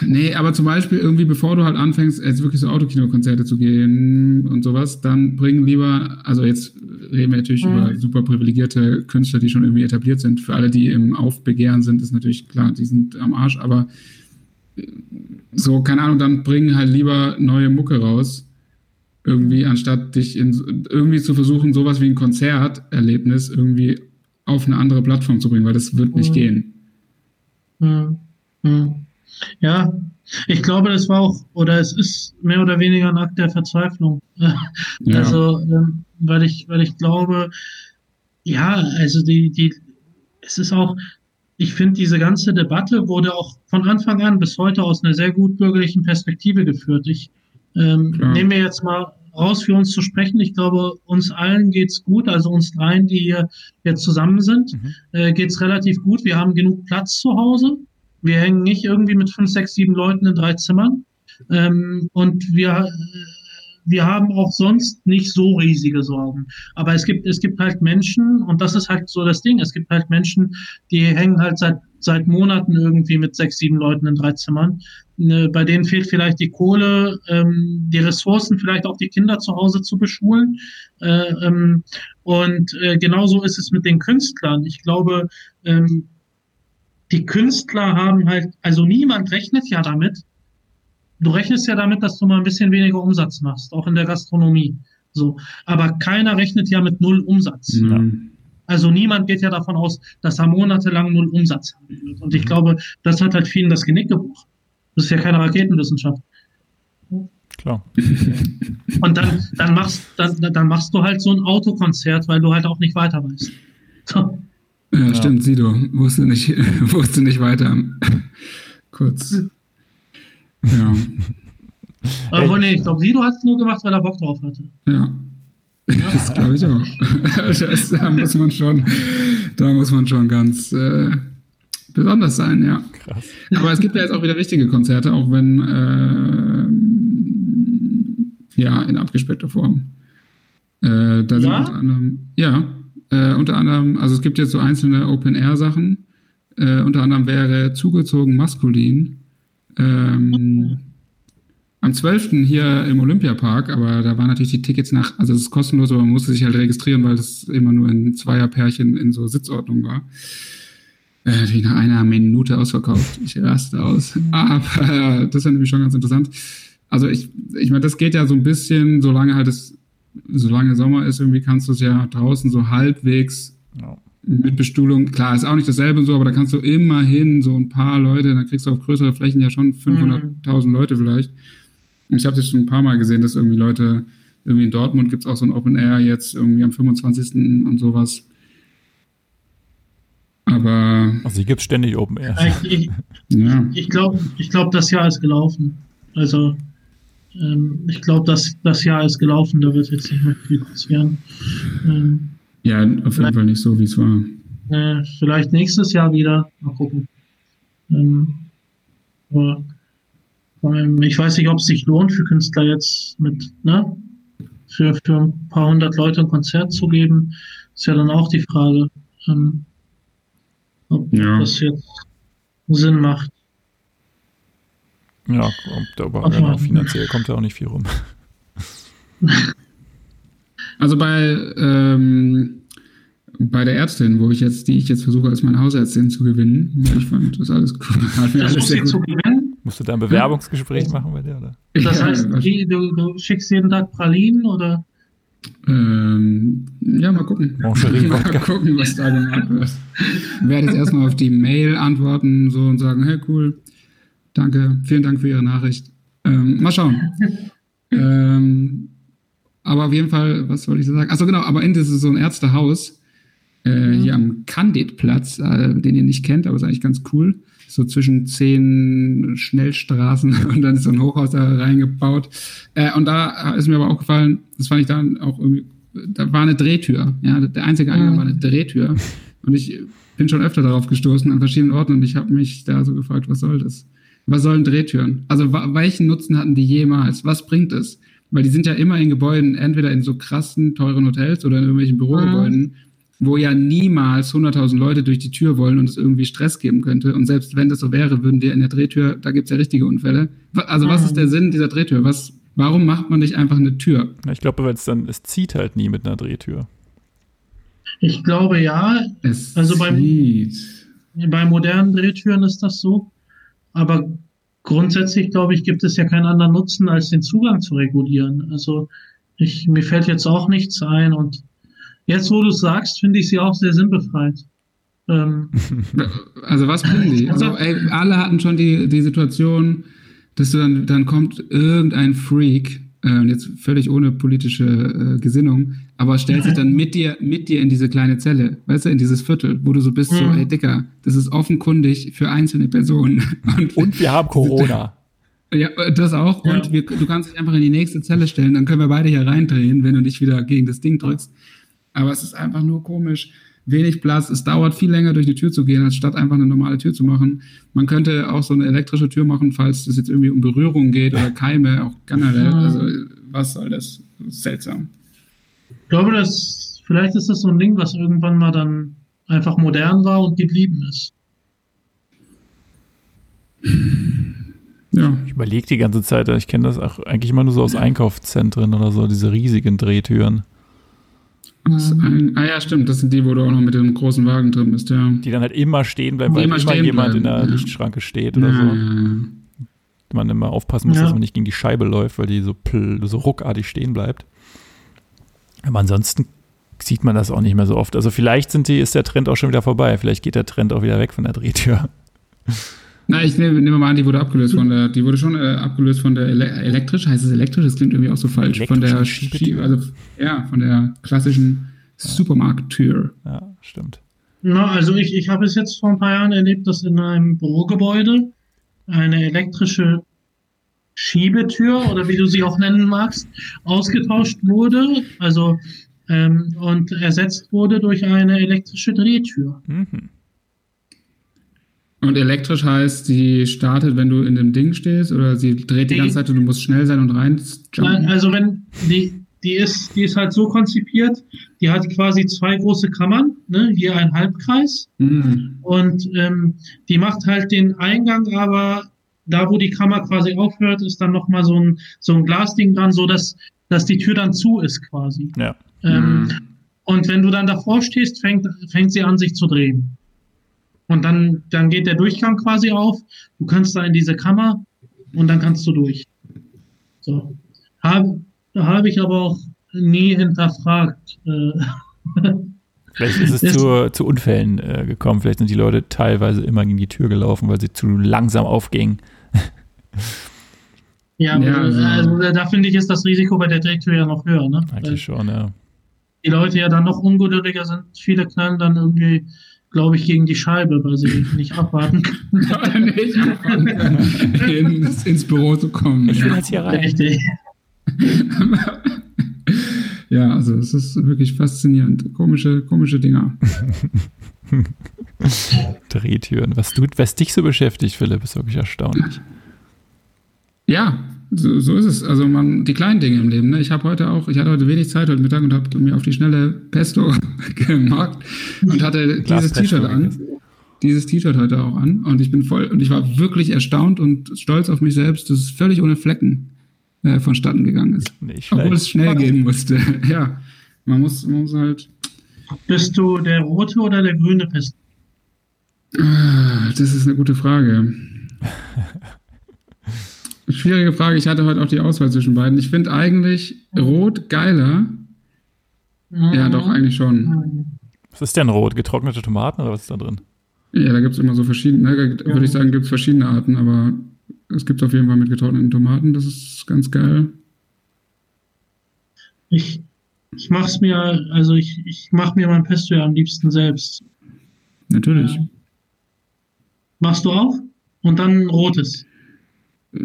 Nee, aber zum Beispiel irgendwie, bevor du halt anfängst, jetzt wirklich so Autokino-Konzerte zu gehen und sowas, dann bringen lieber, also jetzt reden wir natürlich mhm. über super privilegierte Künstler, die schon irgendwie etabliert sind. Für alle, die im Aufbegehren sind, ist natürlich klar, die sind am Arsch, aber so, keine Ahnung, dann bringen halt lieber neue Mucke raus. Irgendwie, anstatt dich in, irgendwie zu versuchen, sowas wie ein Konzerterlebnis irgendwie auf eine andere Plattform zu bringen, weil das wird nicht mhm. gehen. Mhm. mhm. Ja, ich glaube, das war auch, oder es ist mehr oder weniger ein Akt der Verzweiflung. Ja. Also, ähm, weil ich, weil ich glaube, ja, also die, die, es ist auch, ich finde, diese ganze Debatte wurde auch von Anfang an bis heute aus einer sehr gut bürgerlichen Perspektive geführt. Ich ähm, nehme mir jetzt mal raus, für uns zu sprechen. Ich glaube, uns allen geht's gut, also uns dreien, die hier jetzt zusammen sind, mhm. äh, geht's relativ gut. Wir haben genug Platz zu Hause. Wir hängen nicht irgendwie mit fünf, sechs, sieben Leuten in drei Zimmern. Ähm, und wir, wir haben auch sonst nicht so riesige Sorgen. Aber es gibt, es gibt halt Menschen, und das ist halt so das Ding, es gibt halt Menschen, die hängen halt seit, seit Monaten irgendwie mit sechs, sieben Leuten in drei Zimmern. Ne, bei denen fehlt vielleicht die Kohle, ähm, die Ressourcen, vielleicht auch die Kinder zu Hause zu beschulen. Äh, ähm, und äh, genauso ist es mit den Künstlern. Ich glaube, ähm, die Künstler haben halt, also niemand rechnet ja damit. Du rechnest ja damit, dass du mal ein bisschen weniger Umsatz machst, auch in der Gastronomie. So. Aber keiner rechnet ja mit null Umsatz. Mhm. Also niemand geht ja davon aus, dass er monatelang null Umsatz haben wird. Und ich mhm. glaube, das hat halt vielen das Genick gebrochen. Das ist ja keine Raketenwissenschaft. Klar. Und dann, dann, machst, dann, dann machst du halt so ein Autokonzert, weil du halt auch nicht weiter weißt. So. Ja, ja. stimmt, Sido. Wusste nicht, wusste nicht weiter. Kurz. Ja. Aber nee, ich glaube, Sido hat es nur gemacht, weil er Bock drauf hatte. Ja. Das glaube ich auch. Das, da muss man schon, da muss man schon ganz äh, besonders sein, ja. Krass. Aber es gibt ja jetzt auch wieder wichtige Konzerte, auch wenn äh, ja in abgespeckter Form. Äh, da ja? sind unter anderem, ja, äh, unter anderem, also es gibt jetzt so einzelne Open-Air-Sachen. Äh, unter anderem wäre zugezogen maskulin. Ähm, am 12. hier im Olympiapark, aber da waren natürlich die Tickets nach, also es ist kostenlos, aber man musste sich halt registrieren, weil das immer nur in Zweierpärchen in so Sitzordnung war. Äh, natürlich nach einer Minute ausverkauft. Ich raste aus. Aber das ist nämlich schon ganz interessant. Also ich, ich meine, das geht ja so ein bisschen, solange halt es, solange Sommer ist, irgendwie kannst du es ja draußen so halbwegs ja. mit Bestuhlung, klar, ist auch nicht dasselbe und so, aber da kannst du immerhin so ein paar Leute, dann kriegst du auf größere Flächen ja schon 500.000 mhm. Leute vielleicht. Und ich habe das schon ein paar Mal gesehen, dass irgendwie Leute, irgendwie in Dortmund gibt es auch so ein Open Air jetzt irgendwie am 25. und sowas. Aber. Also hier gibt es ständig Open Air. Ich, ich, ja. ich glaube, ich glaub, das Jahr ist gelaufen. Also ähm, ich glaube, das, das Jahr ist gelaufen, da wird jetzt nicht mehr viel passieren. Ähm, ja, auf jeden Fall nicht so, wie es war. Äh, vielleicht nächstes Jahr wieder. Mal gucken. Ähm, aber ich weiß nicht, ob es sich lohnt für Künstler jetzt mit, ne, für, für ein paar hundert Leute ein Konzert zu geben. Ist ja dann auch die Frage, ähm, ob ja. das jetzt Sinn macht. Ja, kommt aber okay. genau, finanziell kommt da auch nicht viel rum. Also bei, ähm, bei der Ärztin, wo ich jetzt, die ich jetzt versuche als meine Hausärztin zu gewinnen, ich fand das alles cool. Hat mir alles sehr gut. Musst du da ein Bewerbungsgespräch ja. machen bei der, oder? Das heißt, die, du, du, schickst jeden Tag Pralinen, oder? Ähm, ja, mal gucken. mal gucken, was da gemacht wird. Ich werde jetzt erstmal auf die Mail antworten so und sagen, hey, cool, Danke, vielen Dank für Ihre Nachricht. Ähm, mal schauen. ähm, aber auf jeden Fall, was wollte ich so sagen? Achso, genau, aber Ende ist so ein Ärztehaus äh, mhm. hier am Candidplatz, äh, den ihr nicht kennt, aber ist eigentlich ganz cool. So zwischen zehn Schnellstraßen und dann ist so ein Hochhaus da reingebaut. Äh, und da ist mir aber auch gefallen, das fand ich dann auch irgendwie, da war eine Drehtür. Ja, der einzige Eingang mhm. war eine Drehtür. Und ich bin schon öfter darauf gestoßen an verschiedenen Orten und ich habe mich da so gefragt, was soll das? Was sollen Drehtüren? Also welchen Nutzen hatten die jemals? Was bringt es? Weil die sind ja immer in Gebäuden, entweder in so krassen, teuren Hotels oder in irgendwelchen Bürogebäuden, mhm. wo ja niemals 100.000 Leute durch die Tür wollen und es irgendwie Stress geben könnte. Und selbst wenn das so wäre, würden wir in der Drehtür, da gibt es ja richtige Unfälle. Also mhm. was ist der Sinn dieser Drehtür? Was, warum macht man nicht einfach eine Tür? Ich glaube, weil es dann, es zieht halt nie mit einer Drehtür. Ich glaube ja. Es also zieht. beim, bei modernen Drehtüren ist das so. Aber grundsätzlich, glaube ich, gibt es ja keinen anderen Nutzen, als den Zugang zu regulieren. Also ich, mir fällt jetzt auch nichts ein. Und jetzt, wo du es sagst, finde ich sie auch sehr sinnbefreit. Ähm, also was bringen die? Also, ey, alle hatten schon die, die Situation, dass du dann, dann kommt irgendein Freak äh, jetzt völlig ohne politische äh, Gesinnung, aber stellt sich dann mit dir, mit dir in diese kleine Zelle, weißt du, in dieses Viertel, wo du so bist, mhm. so, ey Dicker, das ist offenkundig für einzelne Personen. Und, und wir haben Corona. Ja, das auch. Ja. Und wir, du kannst dich einfach in die nächste Zelle stellen, dann können wir beide hier reindrehen, wenn du nicht wieder gegen das Ding drückst. Aber es ist einfach nur komisch wenig Platz. Es dauert viel länger durch die Tür zu gehen, als statt einfach eine normale Tür zu machen. Man könnte auch so eine elektrische Tür machen, falls es jetzt irgendwie um Berührung geht oder Keime, auch generell. Also was soll das? Seltsam. Ich glaube, dass vielleicht ist das so ein Ding, was irgendwann mal dann einfach modern war und geblieben ist. Ja. Ich überlege die ganze Zeit, ich kenne das auch eigentlich immer nur so aus Einkaufszentren oder so, diese riesigen Drehtüren. Ein, ah ja, stimmt, das sind die, wo du auch noch mit dem großen Wagen drin bist, ja. Die dann halt immer stehen bleiben, weil immer, immer jemand bleiben. in der ja. Lichtschranke steht oder ja, so. Ja, man immer aufpassen muss, dass man nicht gegen die Scheibe läuft, weil die so, so ruckartig stehen bleibt. Aber ansonsten sieht man das auch nicht mehr so oft. Also vielleicht sind die, ist der Trend auch schon wieder vorbei. Vielleicht geht der Trend auch wieder weg von der Drehtür. Na, ich nehme, nehme mal an, die wurde abgelöst von der, die wurde schon äh, abgelöst von der ele elektrisch, heißt es elektrisch? Das klingt irgendwie auch so falsch. Von der. Also, ja, von der klassischen ja. Supermarkttür. Ja, stimmt. Na, also ich, ich habe es jetzt vor ein paar Jahren erlebt, dass in einem Bürogebäude eine elektrische Schiebetür oder wie du sie auch nennen magst, ausgetauscht wurde, also ähm, und ersetzt wurde durch eine elektrische Drehtür. Mhm. Und elektrisch heißt, sie startet, wenn du in dem Ding stehst, oder sie dreht die, die ganze Zeit und du musst schnell sein und rein jumpen? Also wenn die, die ist, die ist halt so konzipiert, die hat quasi zwei große Kammern, ne, hier ein Halbkreis. Mhm. Und ähm, die macht halt den Eingang aber da, wo die Kammer quasi aufhört, ist dann nochmal so ein, so ein Glasding dran, so dass, dass die Tür dann zu ist quasi. Ja. Ähm, mhm. Und wenn du dann davor stehst, fängt, fängt sie an, sich zu drehen. Und dann, dann geht der Durchgang quasi auf. Du kannst da in diese Kammer und dann kannst du durch. So. Habe hab ich aber auch nie hinterfragt. Äh, Vielleicht ist es zu, zu Unfällen äh, gekommen. Vielleicht sind die Leute teilweise immer gegen die Tür gelaufen, weil sie zu langsam aufgingen. ja, ja also, also, da finde ich, ist das Risiko bei der Drehtür ja noch höher. Ne? Eigentlich weil schon, ja. Die Leute ja dann noch ungeduldiger sind. Viele knallen dann irgendwie, glaube ich, gegen die Scheibe, weil sie nicht abwarten können. nicht abwarten können, ins, ins Büro zu kommen. Ich will jetzt hier rein. Richtig. Ja, also es ist wirklich faszinierend. Komische, komische Dinger. Drehtüren. Was, du, was dich so beschäftigt, Philipp, ist wirklich erstaunlich. Ja, so, so ist es. Also man, die kleinen Dinge im Leben. Ne? Ich habe heute auch, ich hatte heute wenig Zeit heute Mittag und habe mir auf die schnelle Pesto gemacht und hatte dieses T-Shirt an. Dieses T-Shirt heute auch an. Und ich bin voll, und ich war wirklich erstaunt und stolz auf mich selbst. Das ist völlig ohne Flecken äh, vonstatten gegangen ist. Nicht Obwohl es schnell gehen musste. ja, man muss, man muss halt. Bist du der rote oder der grüne Pest? Ah, das ist eine gute Frage. Schwierige Frage. Ich hatte heute auch die Auswahl zwischen beiden. Ich finde eigentlich rot geiler. Mhm. Ja, doch, eigentlich schon. Was ist denn rot? Getrocknete Tomaten oder was ist da drin? Ja, da gibt es immer so verschiedene, ne, würde ich sagen, gibt es verschiedene Arten, aber es gibt auf jeden Fall mit getrockneten Tomaten, das ist ganz geil. Ich, ich mach's mir, also ich, ich mach mir mein Pesto ja am liebsten selbst. Natürlich. Ja. Machst du auch? Und dann rotes. Äh,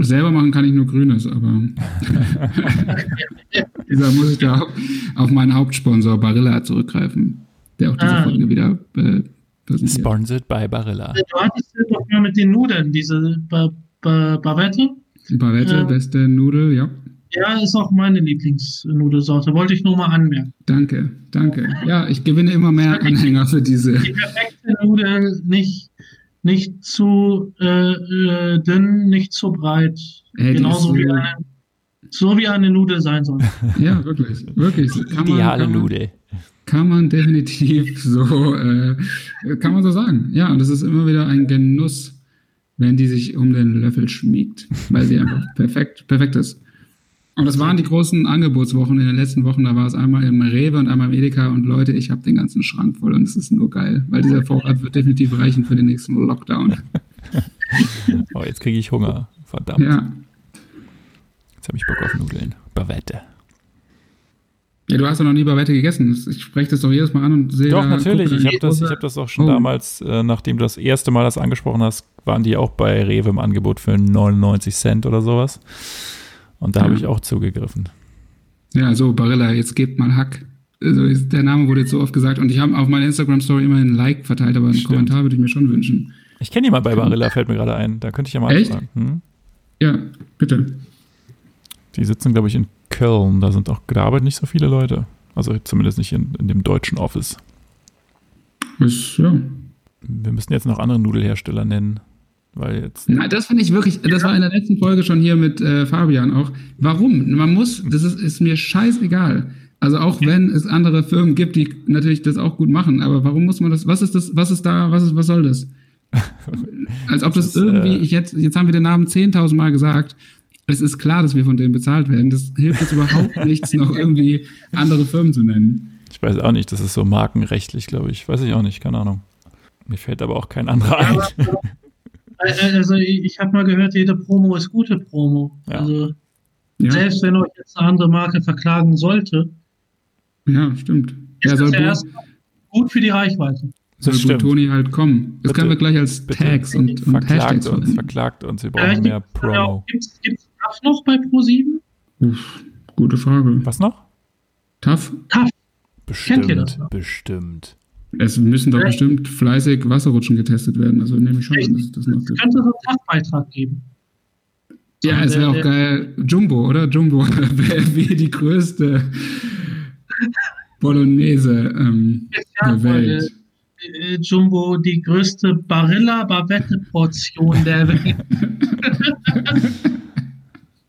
selber machen kann ich nur grünes, aber dieser muss ich da auf meinen Hauptsponsor Barilla zurückgreifen, der auch diese ah. Folge wieder äh, Sponsored by Barilla. Du hattest ja doch mal mit den Nudeln, diese ba ba Bavette. Bavette, äh, beste Nudel, ja. Ja, ist auch meine Lieblingsnudelsorte. Wollte ich nur mal anmerken. Danke, danke. Ja, ich gewinne immer mehr Anhänger für diese. Die perfekte Nudel, nicht, nicht zu äh, äh, dünn, nicht zu breit. Hey, Genauso so wie eine, so wie eine Nudel sein soll. Ja, wirklich, wirklich. Kann Ideale man, Nudel kann man definitiv so, äh, kann man so sagen. Ja, und es ist immer wieder ein Genuss, wenn die sich um den Löffel schmiegt, weil sie einfach perfekt, perfekt ist. Und das waren die großen Angebotswochen in den letzten Wochen. Da war es einmal im Rewe und einmal im Edeka. Und Leute, ich habe den ganzen Schrank voll und es ist nur geil, weil dieser Vorrat wird definitiv reichen für den nächsten Lockdown. oh, jetzt kriege ich Hunger. Verdammt. Ja. Jetzt habe ich Bock auf Nudeln. Bavette. Ja, du hast doch noch nie Bavette gegessen. Ich spreche das doch jedes Mal an und sehe. Doch, natürlich. Ich habe das, hab das auch schon oh. damals, äh, nachdem du das erste Mal das angesprochen hast, waren die auch bei Rewe im Angebot für 99 Cent oder sowas. Und da ja. habe ich auch zugegriffen. Ja, so, Barilla, jetzt gebt mal Hack. Also, der Name wurde jetzt so oft gesagt und ich habe auf meiner Instagram-Story immer ein Like verteilt, aber einen Stimmt. Kommentar würde ich mir schon wünschen. Ich kenne jemanden bei Barilla, fällt mir gerade ein. Da könnte ich ja mal Echt? Hm? Ja, bitte. Die sitzen, glaube ich, in Köln. Da sind auch gearbeitet nicht so viele Leute. Also zumindest nicht in, in dem deutschen Office. Ist, ja. Wir müssen jetzt noch andere Nudelhersteller nennen. Weil jetzt. Na, das finde ich wirklich, das war in der letzten Folge schon hier mit äh, Fabian auch. Warum? Man muss, das ist, ist mir scheißegal. Also auch wenn es andere Firmen gibt, die natürlich das auch gut machen, aber warum muss man das, was ist das, was ist da, was ist, was soll das? Als ob das, das irgendwie, äh, ich jetzt, jetzt haben wir den Namen 10.000 Mal gesagt es ist klar, dass wir von denen bezahlt werden. Das hilft jetzt überhaupt nichts, noch irgendwie andere Firmen zu nennen. Ich weiß auch nicht, das ist so markenrechtlich, glaube ich. Weiß ich auch nicht, keine Ahnung. Mir fällt aber auch kein anderer ein. Äh, also ich habe mal gehört, jede Promo ist gute Promo. Ja. Also ja. selbst wenn euch jetzt eine andere Marke verklagen sollte. Ja, stimmt. Ist ja, soll ja erst gut für die Reichweite. Soll gut Toni halt kommen. Das bitte, können wir gleich als Tags und, und verklagt Hashtags uns, Verklagt uns, wir brauchen mehr Promo. Gibt es TAF noch bei Pro7? Uff, gute Frage. Was noch? TAF? TAF. Bestimmt, Kennt ihr das? bestimmt. Es müssen doch Vielleicht. bestimmt fleißig Wasserrutschen getestet werden. Also nehme ich schon an, dass es das noch gibt. Könnte so einen TAF-Beitrag geben. Ja, es wäre auch geil. Jumbo, oder? Jumbo wäre wie die größte Bolognese ähm, der Welt. äh, Jumbo die größte Barilla Bavette Portion der Welt.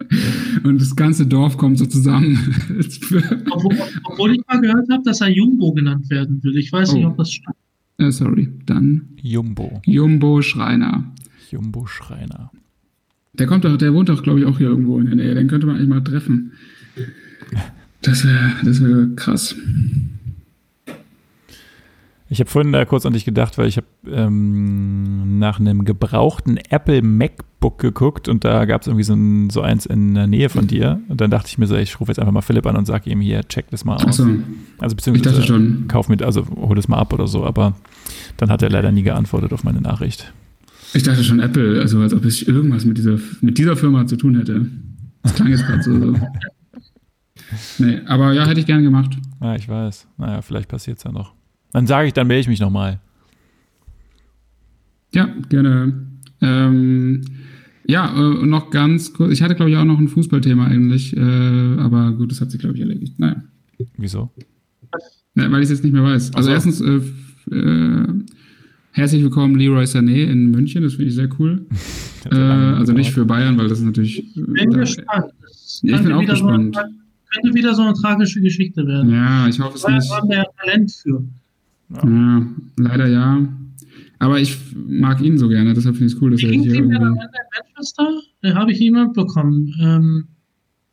Und das ganze Dorf kommt so zusammen. obwohl, obwohl, ich mal gehört habe, dass er Jumbo genannt werden will. Ich weiß oh. nicht, ob das stimmt. Äh, sorry, dann. Jumbo. Jumbo Schreiner. Jumbo Schreiner. Der kommt doch, der wohnt doch, glaube ich, auch hier irgendwo in der Nähe. Den könnte man eigentlich mal treffen. Das wäre das wär krass. Ich habe vorhin da kurz an dich gedacht, weil ich habe ähm, nach einem gebrauchten Apple MacBook geguckt und da gab es irgendwie so, ein, so eins in der Nähe von dir. Und dann dachte ich mir so, ich rufe jetzt einfach mal Philipp an und sage ihm hier, check das mal aus. So. Also beziehungsweise ich schon. kauf mit, also hol das mal ab oder so, aber dann hat er leider nie geantwortet auf meine Nachricht. Ich dachte schon Apple, also als ob ich irgendwas mit dieser, mit dieser Firma zu tun hätte. Das klang jetzt gerade so. so. Nee, aber ja, hätte ich gerne gemacht. Ja, ich weiß. Naja, vielleicht passiert es ja noch. Dann sage ich, dann melde ich mich nochmal. Ja, gerne. Ähm, ja, äh, noch ganz kurz. Ich hatte, glaube ich, auch noch ein Fußballthema eigentlich, äh, aber gut, das hat sich, glaube ich, erledigt. Naja. Wieso? Ja, weil ich es jetzt nicht mehr weiß. Also, also. erstens, äh, äh, herzlich willkommen Leroy Sané in München, das finde ich sehr cool. äh, also nicht für Bayern, weil das ist natürlich. Ich bin da, gespannt. Ja, ich bin auch gespannt. So eine, könnte wieder so eine tragische Geschichte werden. Ja, ich hoffe es nicht. Da haben wir ja Talent für. Ja. ja. leider ja. Aber ich mag ihn so gerne, deshalb finde ich es cool, dass Wie er hier irgendwie... Manchester? Habe ich ihn mitbekommen. Ähm,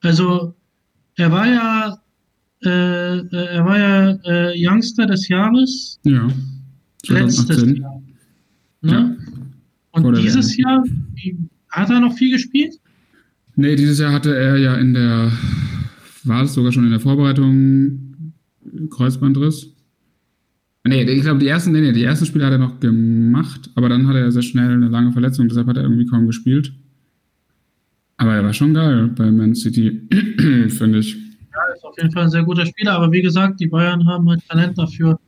also, er war ja äh, äh, er war ja äh, Youngster des Jahres. Ja. 2018. Letztes Jahr. Ne? Ja. Und dieses Jahr, hat er noch viel gespielt? Nee, dieses Jahr hatte er ja in der, war es sogar schon in der Vorbereitung Kreuzbandriss. Nee, ich glaube, die ersten, nee, nee, die ersten Spiele hat er noch gemacht, aber dann hat er sehr schnell eine lange Verletzung, deshalb hat er irgendwie kaum gespielt. Aber er war schon geil bei Man City, finde ich. Ja, ist auf jeden Fall ein sehr guter Spieler, aber wie gesagt, die Bayern haben halt Talent dafür,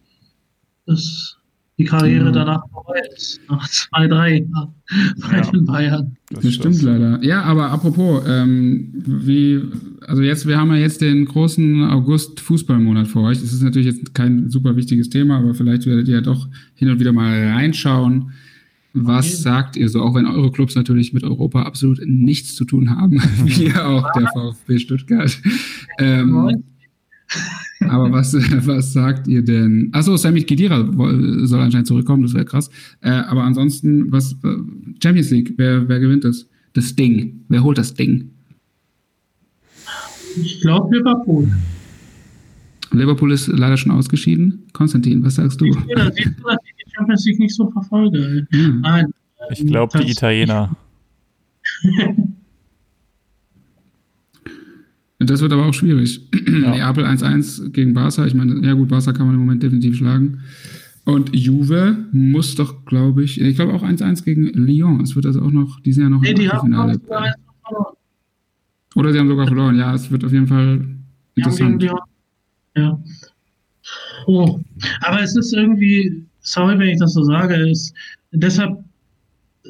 dass die Karriere mhm. danach vorbei ist. Nach zwei, drei Jahren bei ja. den Bayern. Das, das stimmt leider. Ja, aber apropos, ähm, wie, also jetzt, wir haben ja jetzt den großen August-Fußballmonat vor euch. Das ist natürlich jetzt kein super wichtiges Thema, aber vielleicht werdet ihr ja doch hin und wieder mal reinschauen. Was okay. sagt ihr so, auch wenn eure Clubs natürlich mit Europa absolut nichts zu tun haben, wie auch der VfB Stuttgart. Ähm, aber was, was sagt ihr denn? Achso, Samit Kedira soll anscheinend zurückkommen, das wäre krass. Äh, aber ansonsten, was Champions League, wer, wer gewinnt das? Das Ding. Wer holt das Ding? Ich glaube Liverpool. Liverpool ist leider schon ausgeschieden. Konstantin, was sagst du? Siehst du, dass ich die Champions League nicht so verfolge? Hm. Nein. Ich glaube, die Italiener. Das wird aber auch schwierig. Ja. Neapel 1-1 gegen Barca. Ich meine, ja gut, Barca kann man im Moment definitiv schlagen. Und Juve muss doch, glaube ich, ich glaube auch 1-1 gegen Lyon. Es wird also auch noch, die sind ja noch nee, im Finale. Oder sie haben sogar verloren. Ja, es wird auf jeden Fall interessant. Ja. Oh. Aber es ist irgendwie, sorry, wenn ich das so sage, ist deshalb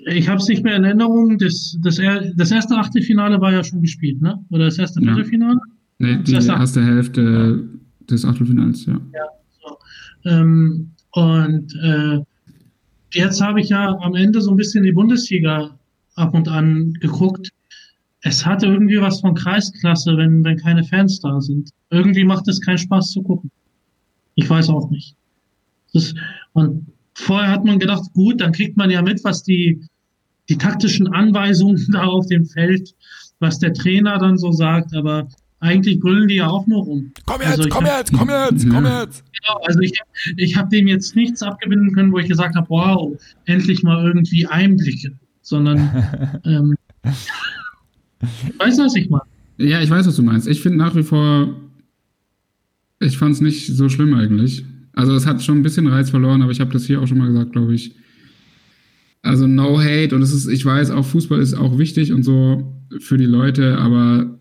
ich habe es nicht mehr in Erinnerung. Das, das, das erste Achtelfinale war ja schon gespielt, ne? Oder das erste Viertelfinale? Nee, die erste, erste Hälfte ja. des Achtelfinals, ja. Ja, so. Ähm, und äh, jetzt habe ich ja am Ende so ein bisschen die Bundesliga ab und an geguckt. Es hatte irgendwie was von Kreisklasse, wenn, wenn keine Fans da sind. Irgendwie macht es keinen Spaß zu gucken. Ich weiß auch nicht. Das, und Vorher hat man gedacht, gut, dann kriegt man ja mit, was die, die taktischen Anweisungen da auf dem Feld, was der Trainer dann so sagt, aber eigentlich grüllen die ja auch nur rum. Komm jetzt, also komm, hab, jetzt komm jetzt, komm jetzt, Genau, also ich, ich habe dem jetzt nichts abgewinnen können, wo ich gesagt habe, wow, endlich mal irgendwie Einblicke, sondern ähm, weißt du, was ich meine? Ja, ich weiß, was du meinst. Ich finde nach wie vor, ich fand es nicht so schlimm eigentlich. Also es hat schon ein bisschen Reiz verloren, aber ich habe das hier auch schon mal gesagt, glaube ich. Also no hate und es ist, ich weiß, auch Fußball ist auch wichtig und so für die Leute, aber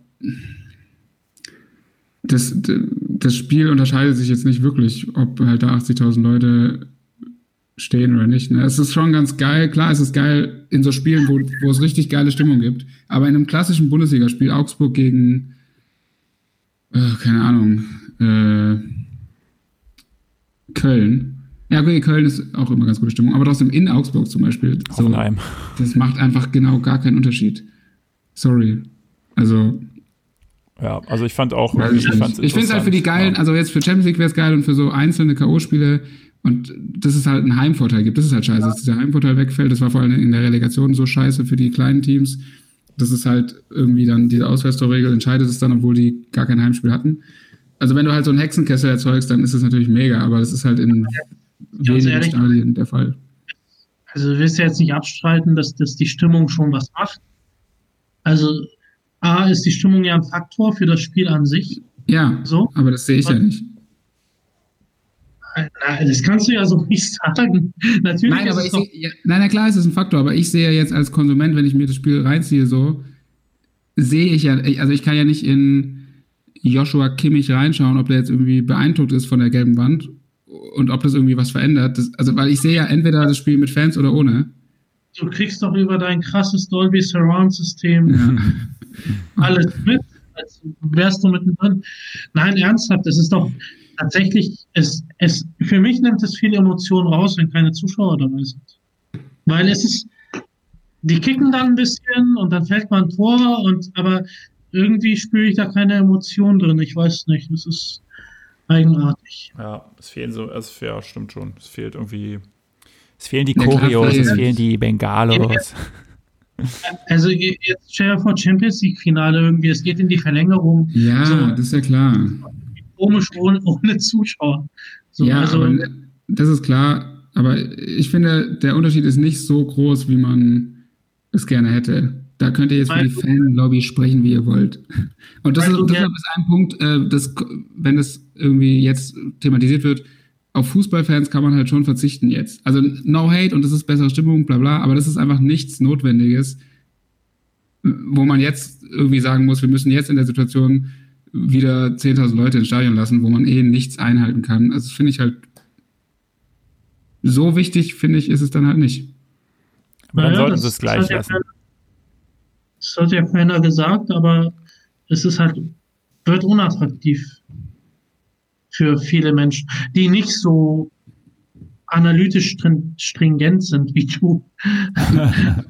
das, das Spiel unterscheidet sich jetzt nicht wirklich, ob halt da 80.000 Leute stehen oder nicht. Ne? Es ist schon ganz geil. Klar, es ist geil in so Spielen, wo, wo es richtig geile Stimmung gibt. Aber in einem klassischen Bundesligaspiel, Augsburg gegen, äh, keine Ahnung, äh, Köln Ja, okay, Köln ist auch immer ganz gute Stimmung, aber trotzdem in Augsburg zum Beispiel. So, Hoffenheim. das macht einfach genau gar keinen Unterschied. Sorry. Also, Ja, also ich fand auch. ich. Ich finde es halt für die geilen, ja. also jetzt für Champions League wäre es geil und für so einzelne K.O.-Spiele und dass es halt einen Heimvorteil gibt. Das ist halt scheiße, dass dieser Heimvorteil wegfällt. Das war vor allem in der Relegation so scheiße für die kleinen Teams. Das ist halt irgendwie dann diese Auswärtstorregel entscheidet es dann, obwohl die gar kein Heimspiel hatten. Also wenn du halt so einen Hexenkessel erzeugst, dann ist es natürlich mega, aber das ist halt in wenigen ehrlich. Stadien der Fall. Also du willst ja jetzt nicht abstreiten, dass, dass die Stimmung schon was macht. Also A ist die Stimmung ja ein Faktor für das Spiel an sich. Ja, So. aber das sehe ich ja nicht. Na, Das kannst du ja so nicht sagen. Natürlich Nein, aber es ich sehe, ja, nein, na klar ist es ein Faktor, aber ich sehe ja jetzt als Konsument, wenn ich mir das Spiel reinziehe, so, sehe ich ja, also ich kann ja nicht in Joshua Kimmich reinschauen, ob der jetzt irgendwie beeindruckt ist von der gelben Wand und ob das irgendwie was verändert. Das, also, weil ich sehe ja entweder das Spiel mit Fans oder ohne. du kriegst doch über dein krasses Dolby Surround System Ja. alles mit, als wärst du mittendrin. Nein, ernsthaft, es ist doch tatsächlich, es, es, für mich nimmt es viel Emotion raus, wenn keine Zuschauer dabei sind. Weil es ist, die kicken dann ein bisschen und dann fällt man ein Tor und, aber irgendwie spüre ich da keine Emotion drin. Ich weiß nicht, es ist eigenartig. Ja, es fehlen so, es ja, stimmt schon. Es fehlt irgendwie. Es fehlen die Choreos, es fehlen die Bengalos. Also jetzt stell dir vor, Champions League Finale irgendwie, es geht in die Verlängerung, Ja, So. das ist ja klar. komisch ohne, ohne Zuschauer. So, ja, also, aber das ist klar. Aber ich finde, der Unterschied ist nicht so groß, wie man es gerne hätte. Da könnt ihr jetzt für die du- Fanlobby sprechen, wie ihr wollt. Und das, Weil ist, gern- ist ein Punkt, äh, das, wenn das irgendwie jetzt thematisiert wird, auf Fußballfans kann man halt schon verzichten jetzt. Also no hate und das ist bessere Stimmung, bla bla, aber das ist einfach nichts Notwendiges, wo man jetzt irgendwie sagen muss, wir müssen jetzt in der Situation wieder 10.000 Leute ins Stadion lassen, wo man eh nichts einhalten kann. Also das finde ich halt so wichtig, finde ich, ist es dann halt nicht. Aber dann Naja, sollten sie es gleich ja lassen. Das hat ja keiner gesagt, aber es ist halt, wird unattraktiv für viele Menschen, die nicht so analytisch strin- stringent sind wie du.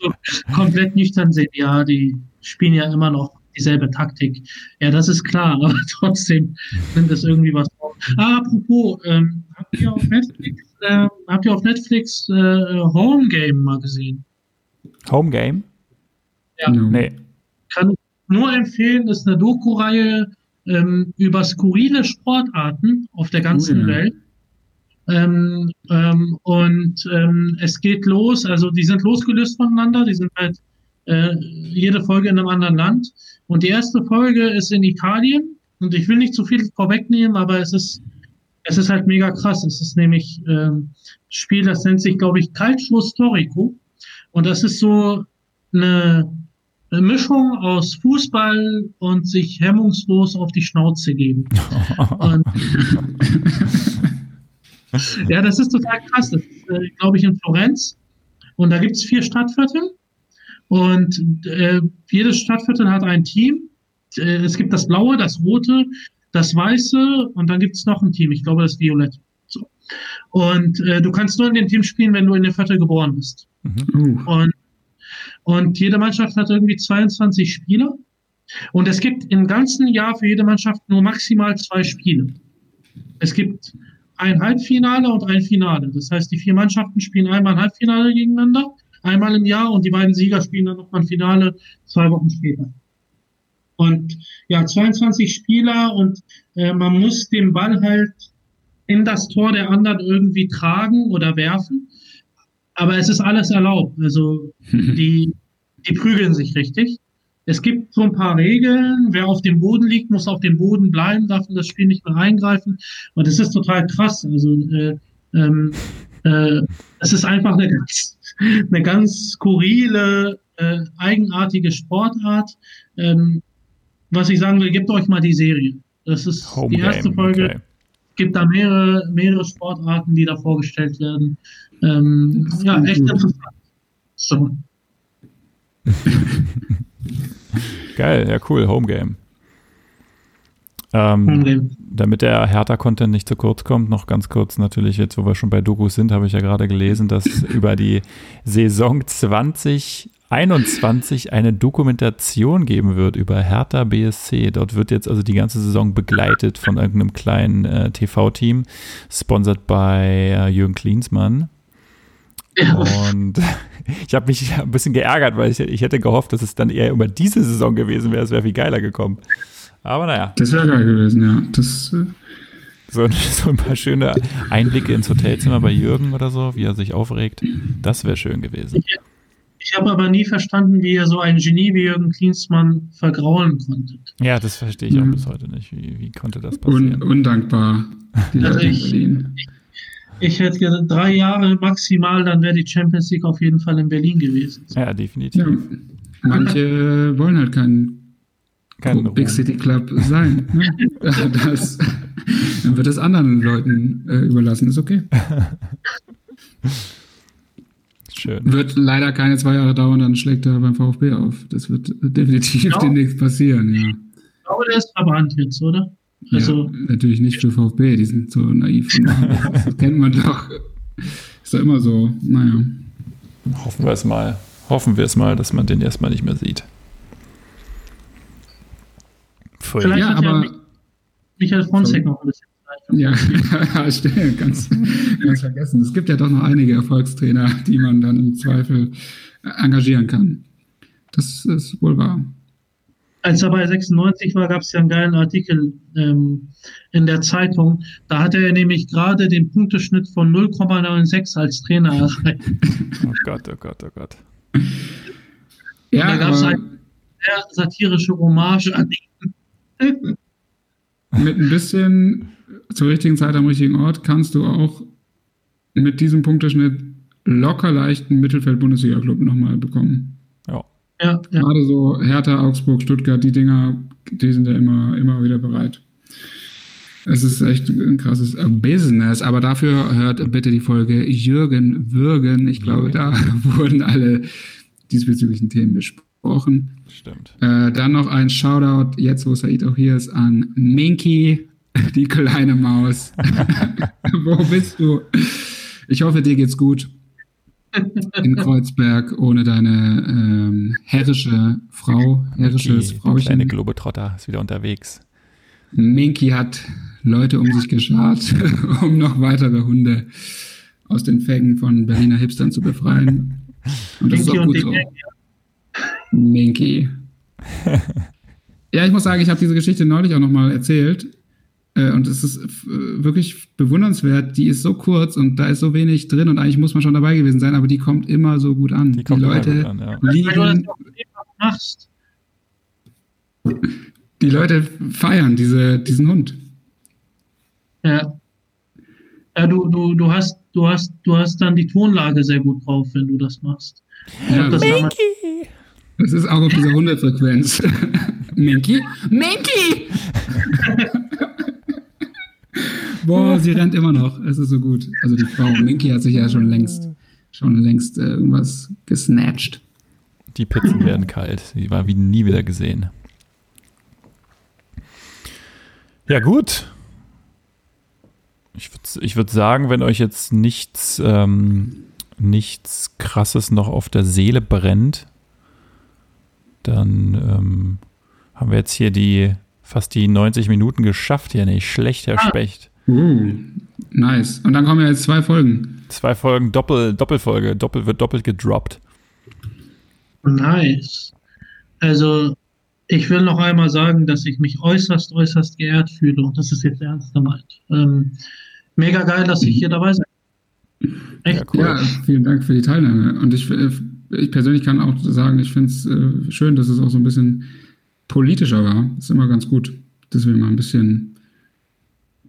so komplett nüchtern sind, ja, die spielen ja immer noch dieselbe Taktik. Ja, das ist klar, aber trotzdem nimmt es irgendwie was auf. Ah, apropos, ähm, habt ihr auf Netflix, äh, habt ihr auf Netflix äh, Home Game mal gesehen? Home Game? Ja. No. Nee. kann ich nur empfehlen, ist eine Doku-Reihe ähm, über skurrile Sportarten auf der ganzen ja. Welt. Ähm, ähm, und ähm, es geht los, also die sind losgelöst voneinander, die sind halt äh, jede Folge in einem anderen Land. Und die erste Folge ist in Italien. Und ich will nicht zu viel vorwegnehmen, aber es ist, es ist halt mega krass. Es ist nämlich ähm, Spiel, das nennt sich, glaube ich, Calcio Storico. Und das ist so eine eine Mischung aus Fußball und sich hemmungslos auf die Schnauze geben. Ja, das ist total krass. Das ist, äh, glaube ich, in Florenz. Und da gibt es vier Stadtviertel. Und äh, jedes Stadtviertel hat ein Team. Äh, es gibt das Blaue, das Rote, das Weiße und dann gibt es noch ein Team. Ich glaube, das Violett. So. Und äh, du kannst nur in dem Team spielen, wenn du in dem Viertel geboren bist. Oh. Und, und jede Mannschaft hat irgendwie 22 Spieler. Und es gibt im ganzen Jahr für jede Mannschaft nur maximal zwei Spiele. Es gibt ein Halbfinale und ein Finale. Das heißt, die vier Mannschaften spielen einmal ein Halbfinale gegeneinander, einmal im Jahr und die beiden Sieger spielen dann nochmal ein Finale zwei Wochen später. Und ja, 22 Spieler und äh, man muss den Ball halt in das Tor der anderen irgendwie tragen oder werfen. Aber es ist alles erlaubt. Also die, die prügeln sich richtig. Es gibt so ein paar Regeln. Wer auf dem Boden liegt, muss auf dem Boden bleiben, darf in das Spiel nicht mehr eingreifen. Und das ist total krass. Also äh, ähm, äh, es ist einfach eine ganz, eine ganz skurrile, äh, eigenartige Sportart. Ähm, was ich sagen will, gebt euch mal die Serie. Das ist Home die erste Game. Folge Okay. Gibt da mehrere, mehrere Sportarten, die da vorgestellt werden. Ähm, ja, echt gut. interessant. So. Geil, ja cool, Home Game. Ähm, damit der Hertha-Content nicht zu kurz kommt, noch ganz kurz natürlich, jetzt wo wir schon bei Dokus sind, habe ich ja gerade gelesen, dass über die Saison 2021 eine Dokumentation geben wird über Hertha BSC. Dort wird jetzt also die ganze Saison begleitet von irgendeinem kleinen äh, TV-Team, sponsert bei äh, Jürgen Klinsmann. Und ich habe mich ein bisschen geärgert, weil ich, ich hätte gehofft, dass es dann eher über diese Saison gewesen wäre. Es wäre viel geiler gekommen. Aber naja. Das wäre geil gewesen, ja. Das, äh so, so, ein paar schöne Einblicke ins Hotelzimmer bei Jürgen oder so, wie er sich aufregt. Das wäre schön gewesen. Ich, ich habe aber nie verstanden, wie ihr so ein Genie wie Jürgen Klinsmann vergraulen konntet. Ja, das verstehe ich mhm. auch bis heute nicht. Wie, wie konnte das passieren? Un, undankbar. Also ich, ich, ich, hätte gesagt, drei Jahre maximal, dann wäre die Champions League auf jeden Fall in Berlin gewesen. Ja, definitiv. Ja, manche wollen halt keinen kein Big City Club sein. Ne? das, dann wird es anderen Leuten äh, überlassen, ist okay. Schön. Wird leider keine zwei Jahre dauern, dann schlägt er beim VfB auf. Das wird definitiv genau. demnächst passieren, ja. Ich glaube, der ist verbrannt jetzt, oder? Also, ja, natürlich nicht für VfB, die sind so naiv. das kennt man doch. Ist doch immer so. Naja. Hoffen wir es mal. Hoffen wir es mal, dass man den erstmal nicht mehr sieht. Voll. Vielleicht ja, aber ja Michael Fronzek noch ein bisschen ja, stimmt, ganz, ganz vergessen. Es gibt ja doch noch einige Erfolgstrainer, die man dann im Zweifel engagieren kann. Das ist wohl wahr. Als er bei 96 war, gab es ja einen geilen Artikel ähm, in der Zeitung. Da hatte er nämlich gerade den Punkteschnitt von 0,96 als Trainer erreicht. Oh Gott, oh Gott, oh Gott. Ja, da gab es eine sehr satirische Hommage an ihn. mit ein bisschen zur richtigen Zeit am richtigen Ort kannst du auch mit diesem Punkteschnitt locker leichten Mittelfeld-Bundesliga-Club nochmal bekommen. Ja. ja. Ja, Gerade so Hertha, Augsburg, Stuttgart, die Dinger, die sind ja immer, immer wieder bereit. Es ist echt ein krasses Business, aber dafür hört bitte die Folge Jürgen Würgen. Ich glaube, da wurden alle diesbezüglichen Themen besprochen gesprochen. Stimmt. Äh, dann noch ein Shoutout, jetzt wo Said auch hier ist, an Minky, die kleine Maus. wo bist du? Ich hoffe, dir geht's gut. In Kreuzberg ohne deine ähm, herrische Frau, herrisches Minky, Frauchen. Kleine Globetrotter ist wieder unterwegs. Minky hat Leute um sich geschart, um noch weitere Hunde aus den Fängen von Berliner Hipstern zu befreien. Und das Minky ist auch gut so. Minky. ja, ich muss sagen, ich habe diese Geschichte neulich auch nochmal erzählt. Äh, und es ist wirklich bewundernswert. Die ist so kurz und da ist so wenig drin und eigentlich muss man schon dabei gewesen sein, aber die kommt immer so gut an. Die, die Leute an, ja. lieben, Die Leute feiern diese, diesen Hund. Ja. Ja, du, du, du hast, du hast, du hast dann die Tonlage sehr gut drauf, wenn du das machst. Ja, das das ist auch auf dieser Hundefrequenz. Minky? Minky! Boah, sie rennt immer noch. Es ist so gut. Also die Frau Minky hat sich ja schon längst, schon längst äh, irgendwas gesnatcht. Die Pizzen werden kalt. Sie war wie nie wieder gesehen. Ja, gut. Ich würde ich würd sagen, wenn euch jetzt nichts, ähm, nichts Krasses noch auf der Seele brennt, dann ähm, haben wir jetzt hier die fast die 90 Minuten geschafft hier. Nicht schlecht, Herr ah. Specht. Uh, nice. Und dann kommen ja jetzt zwei Folgen. Zwei Folgen, Doppel, Doppelfolge. Doppel wird doppelt gedroppt. Nice. Also, ich will noch einmal sagen, dass ich mich äußerst, äußerst geehrt fühle und das ist jetzt ernst gemeint. Ähm, mega geil, dass ich hier dabei sein Echt? Ja, cool. ja, vielen Dank für die Teilnahme. Und ich äh, ich persönlich kann auch sagen, ich finde es äh, schön, dass es auch so ein bisschen politischer war. Ist immer ganz gut, dass wir mal ein bisschen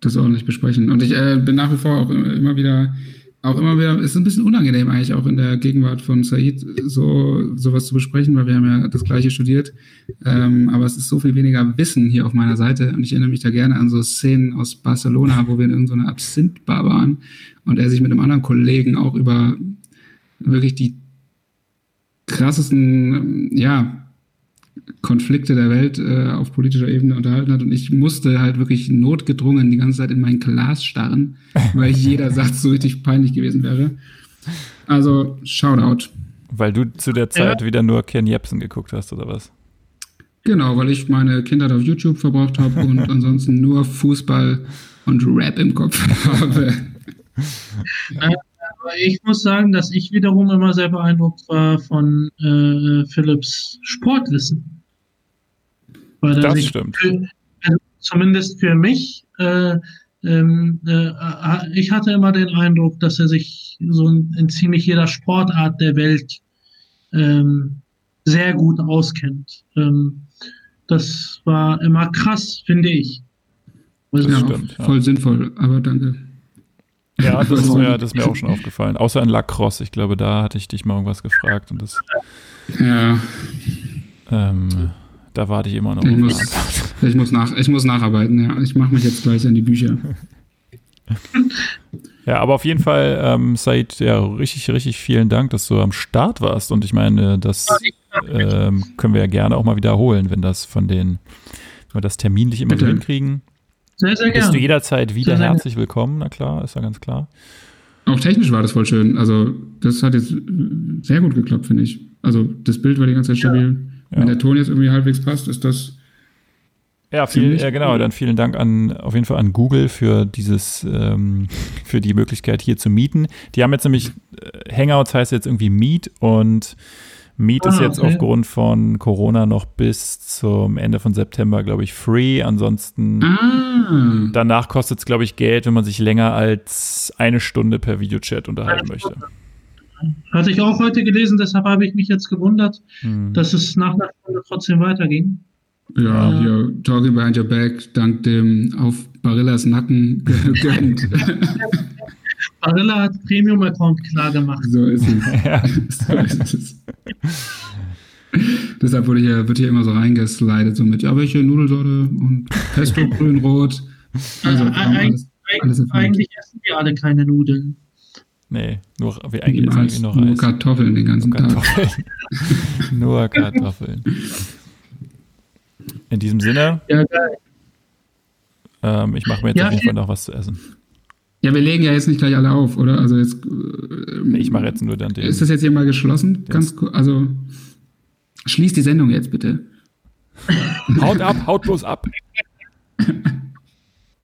das ordentlich besprechen. Und ich äh, bin nach wie vor auch immer wieder, auch immer wieder, ist ein bisschen unangenehm eigentlich auch in der Gegenwart von Said so sowas zu besprechen, weil wir haben ja das gleiche studiert. Ähm, aber es ist so viel weniger Wissen hier auf meiner Seite und ich erinnere mich da gerne an so Szenen aus Barcelona, wo wir in irgendeiner Absinthbar waren und er sich mit einem anderen Kollegen auch über wirklich die krassesten, ja, Konflikte der Welt äh, auf politischer Ebene unterhalten hat und ich musste halt wirklich notgedrungen die ganze Zeit in mein Glas starren, weil jeder Satz so richtig peinlich gewesen wäre. Also, Shoutout. Weil du zu der Zeit ja. wieder nur Ken Jebsen geguckt hast, oder was? Genau, weil ich meine Kindheit auf YouTube verbraucht habe und ansonsten nur Fußball und Rap im Kopf habe. Ich muss sagen, dass ich wiederum immer sehr beeindruckt war von äh, Philips Sportwissen. Weil das stimmt. Für, also zumindest für mich, äh, ähm, äh, ich hatte immer den Eindruck, dass er sich so in, in ziemlich jeder Sportart der Welt ähm, sehr gut auskennt. Ähm, das war immer krass, finde ich. Ja, stimmt, voll ja. sinnvoll, aber danke. Ja, das ist, mir, das ist mir auch schon aufgefallen. Außer in Lacrosse. Ich glaube, da hatte ich dich mal irgendwas gefragt und das. Ja. Ähm, da warte ich immer noch. Ich muss, ich muss, nach, ich muss nacharbeiten, ja. Ich mache mich jetzt gleich an die Bücher. Ja, aber auf jeden Fall, ähm, Said, ja, richtig, richtig vielen Dank, dass du am Start warst. Und ich meine, das ähm, können wir ja gerne auch mal wiederholen, wenn das von den, wenn wir das terminlich immer Bitte. so hinkriegen. Sehr, sehr gerne. Bist du jederzeit wieder sehr, herzlich sehr willkommen, na klar, ist ja ganz klar. Auch technisch war das voll schön. Also, das hat jetzt sehr gut geklappt, finde ich. Also, das Bild war die ganze Zeit stabil. Ja. Wenn der Ton jetzt irgendwie halbwegs passt, ist das. Ja, viel, ja, genau. Dann vielen Dank an auf jeden Fall an Google für dieses, ähm, für die Möglichkeit hier zu mieten. Die haben jetzt nämlich äh, Hangouts heißt jetzt irgendwie Meet und Meet ah, ist jetzt okay. aufgrund von Corona noch bis zum Ende von September, glaube ich, free. Ansonsten ah. danach kostet es, glaube ich, Geld, wenn man sich länger als eine Stunde per Videochat unterhalten möchte. Hatte ich auch heute gelesen, deshalb habe ich mich jetzt gewundert, hm. dass es nach einer Stunde trotzdem weiterging. Ja, äh, hier, Talking Behind Your Back, dank dem auf Barillas Nacken gegönnt. Barilla hat Premium-Account klar gemacht. So ist es. ja. so ist es. Deshalb wurde hier, wird hier immer so reingeslidet, so mit, ja, welche Nudelsorte und Pesto, grün, rot. Also, äh, alles, alles eigentlich essen wir alle keine Nudeln. Nee, nur, wie eigentlich ist eigentlich noch Nur Eis. Kartoffeln den ganzen nur Tag. nur Kartoffeln. In diesem Sinne. Ja, geil. Ähm, ich mache mir jetzt ja, auf jeden Fall noch was zu essen. Ja, wir legen ja jetzt nicht gleich alle auf, oder? Also jetzt. Äh, ich mache jetzt nur dann den. Ist das jetzt hier mal geschlossen? Yes. Ganz Also schließ die Sendung jetzt bitte. haut ab, haut bloß ab.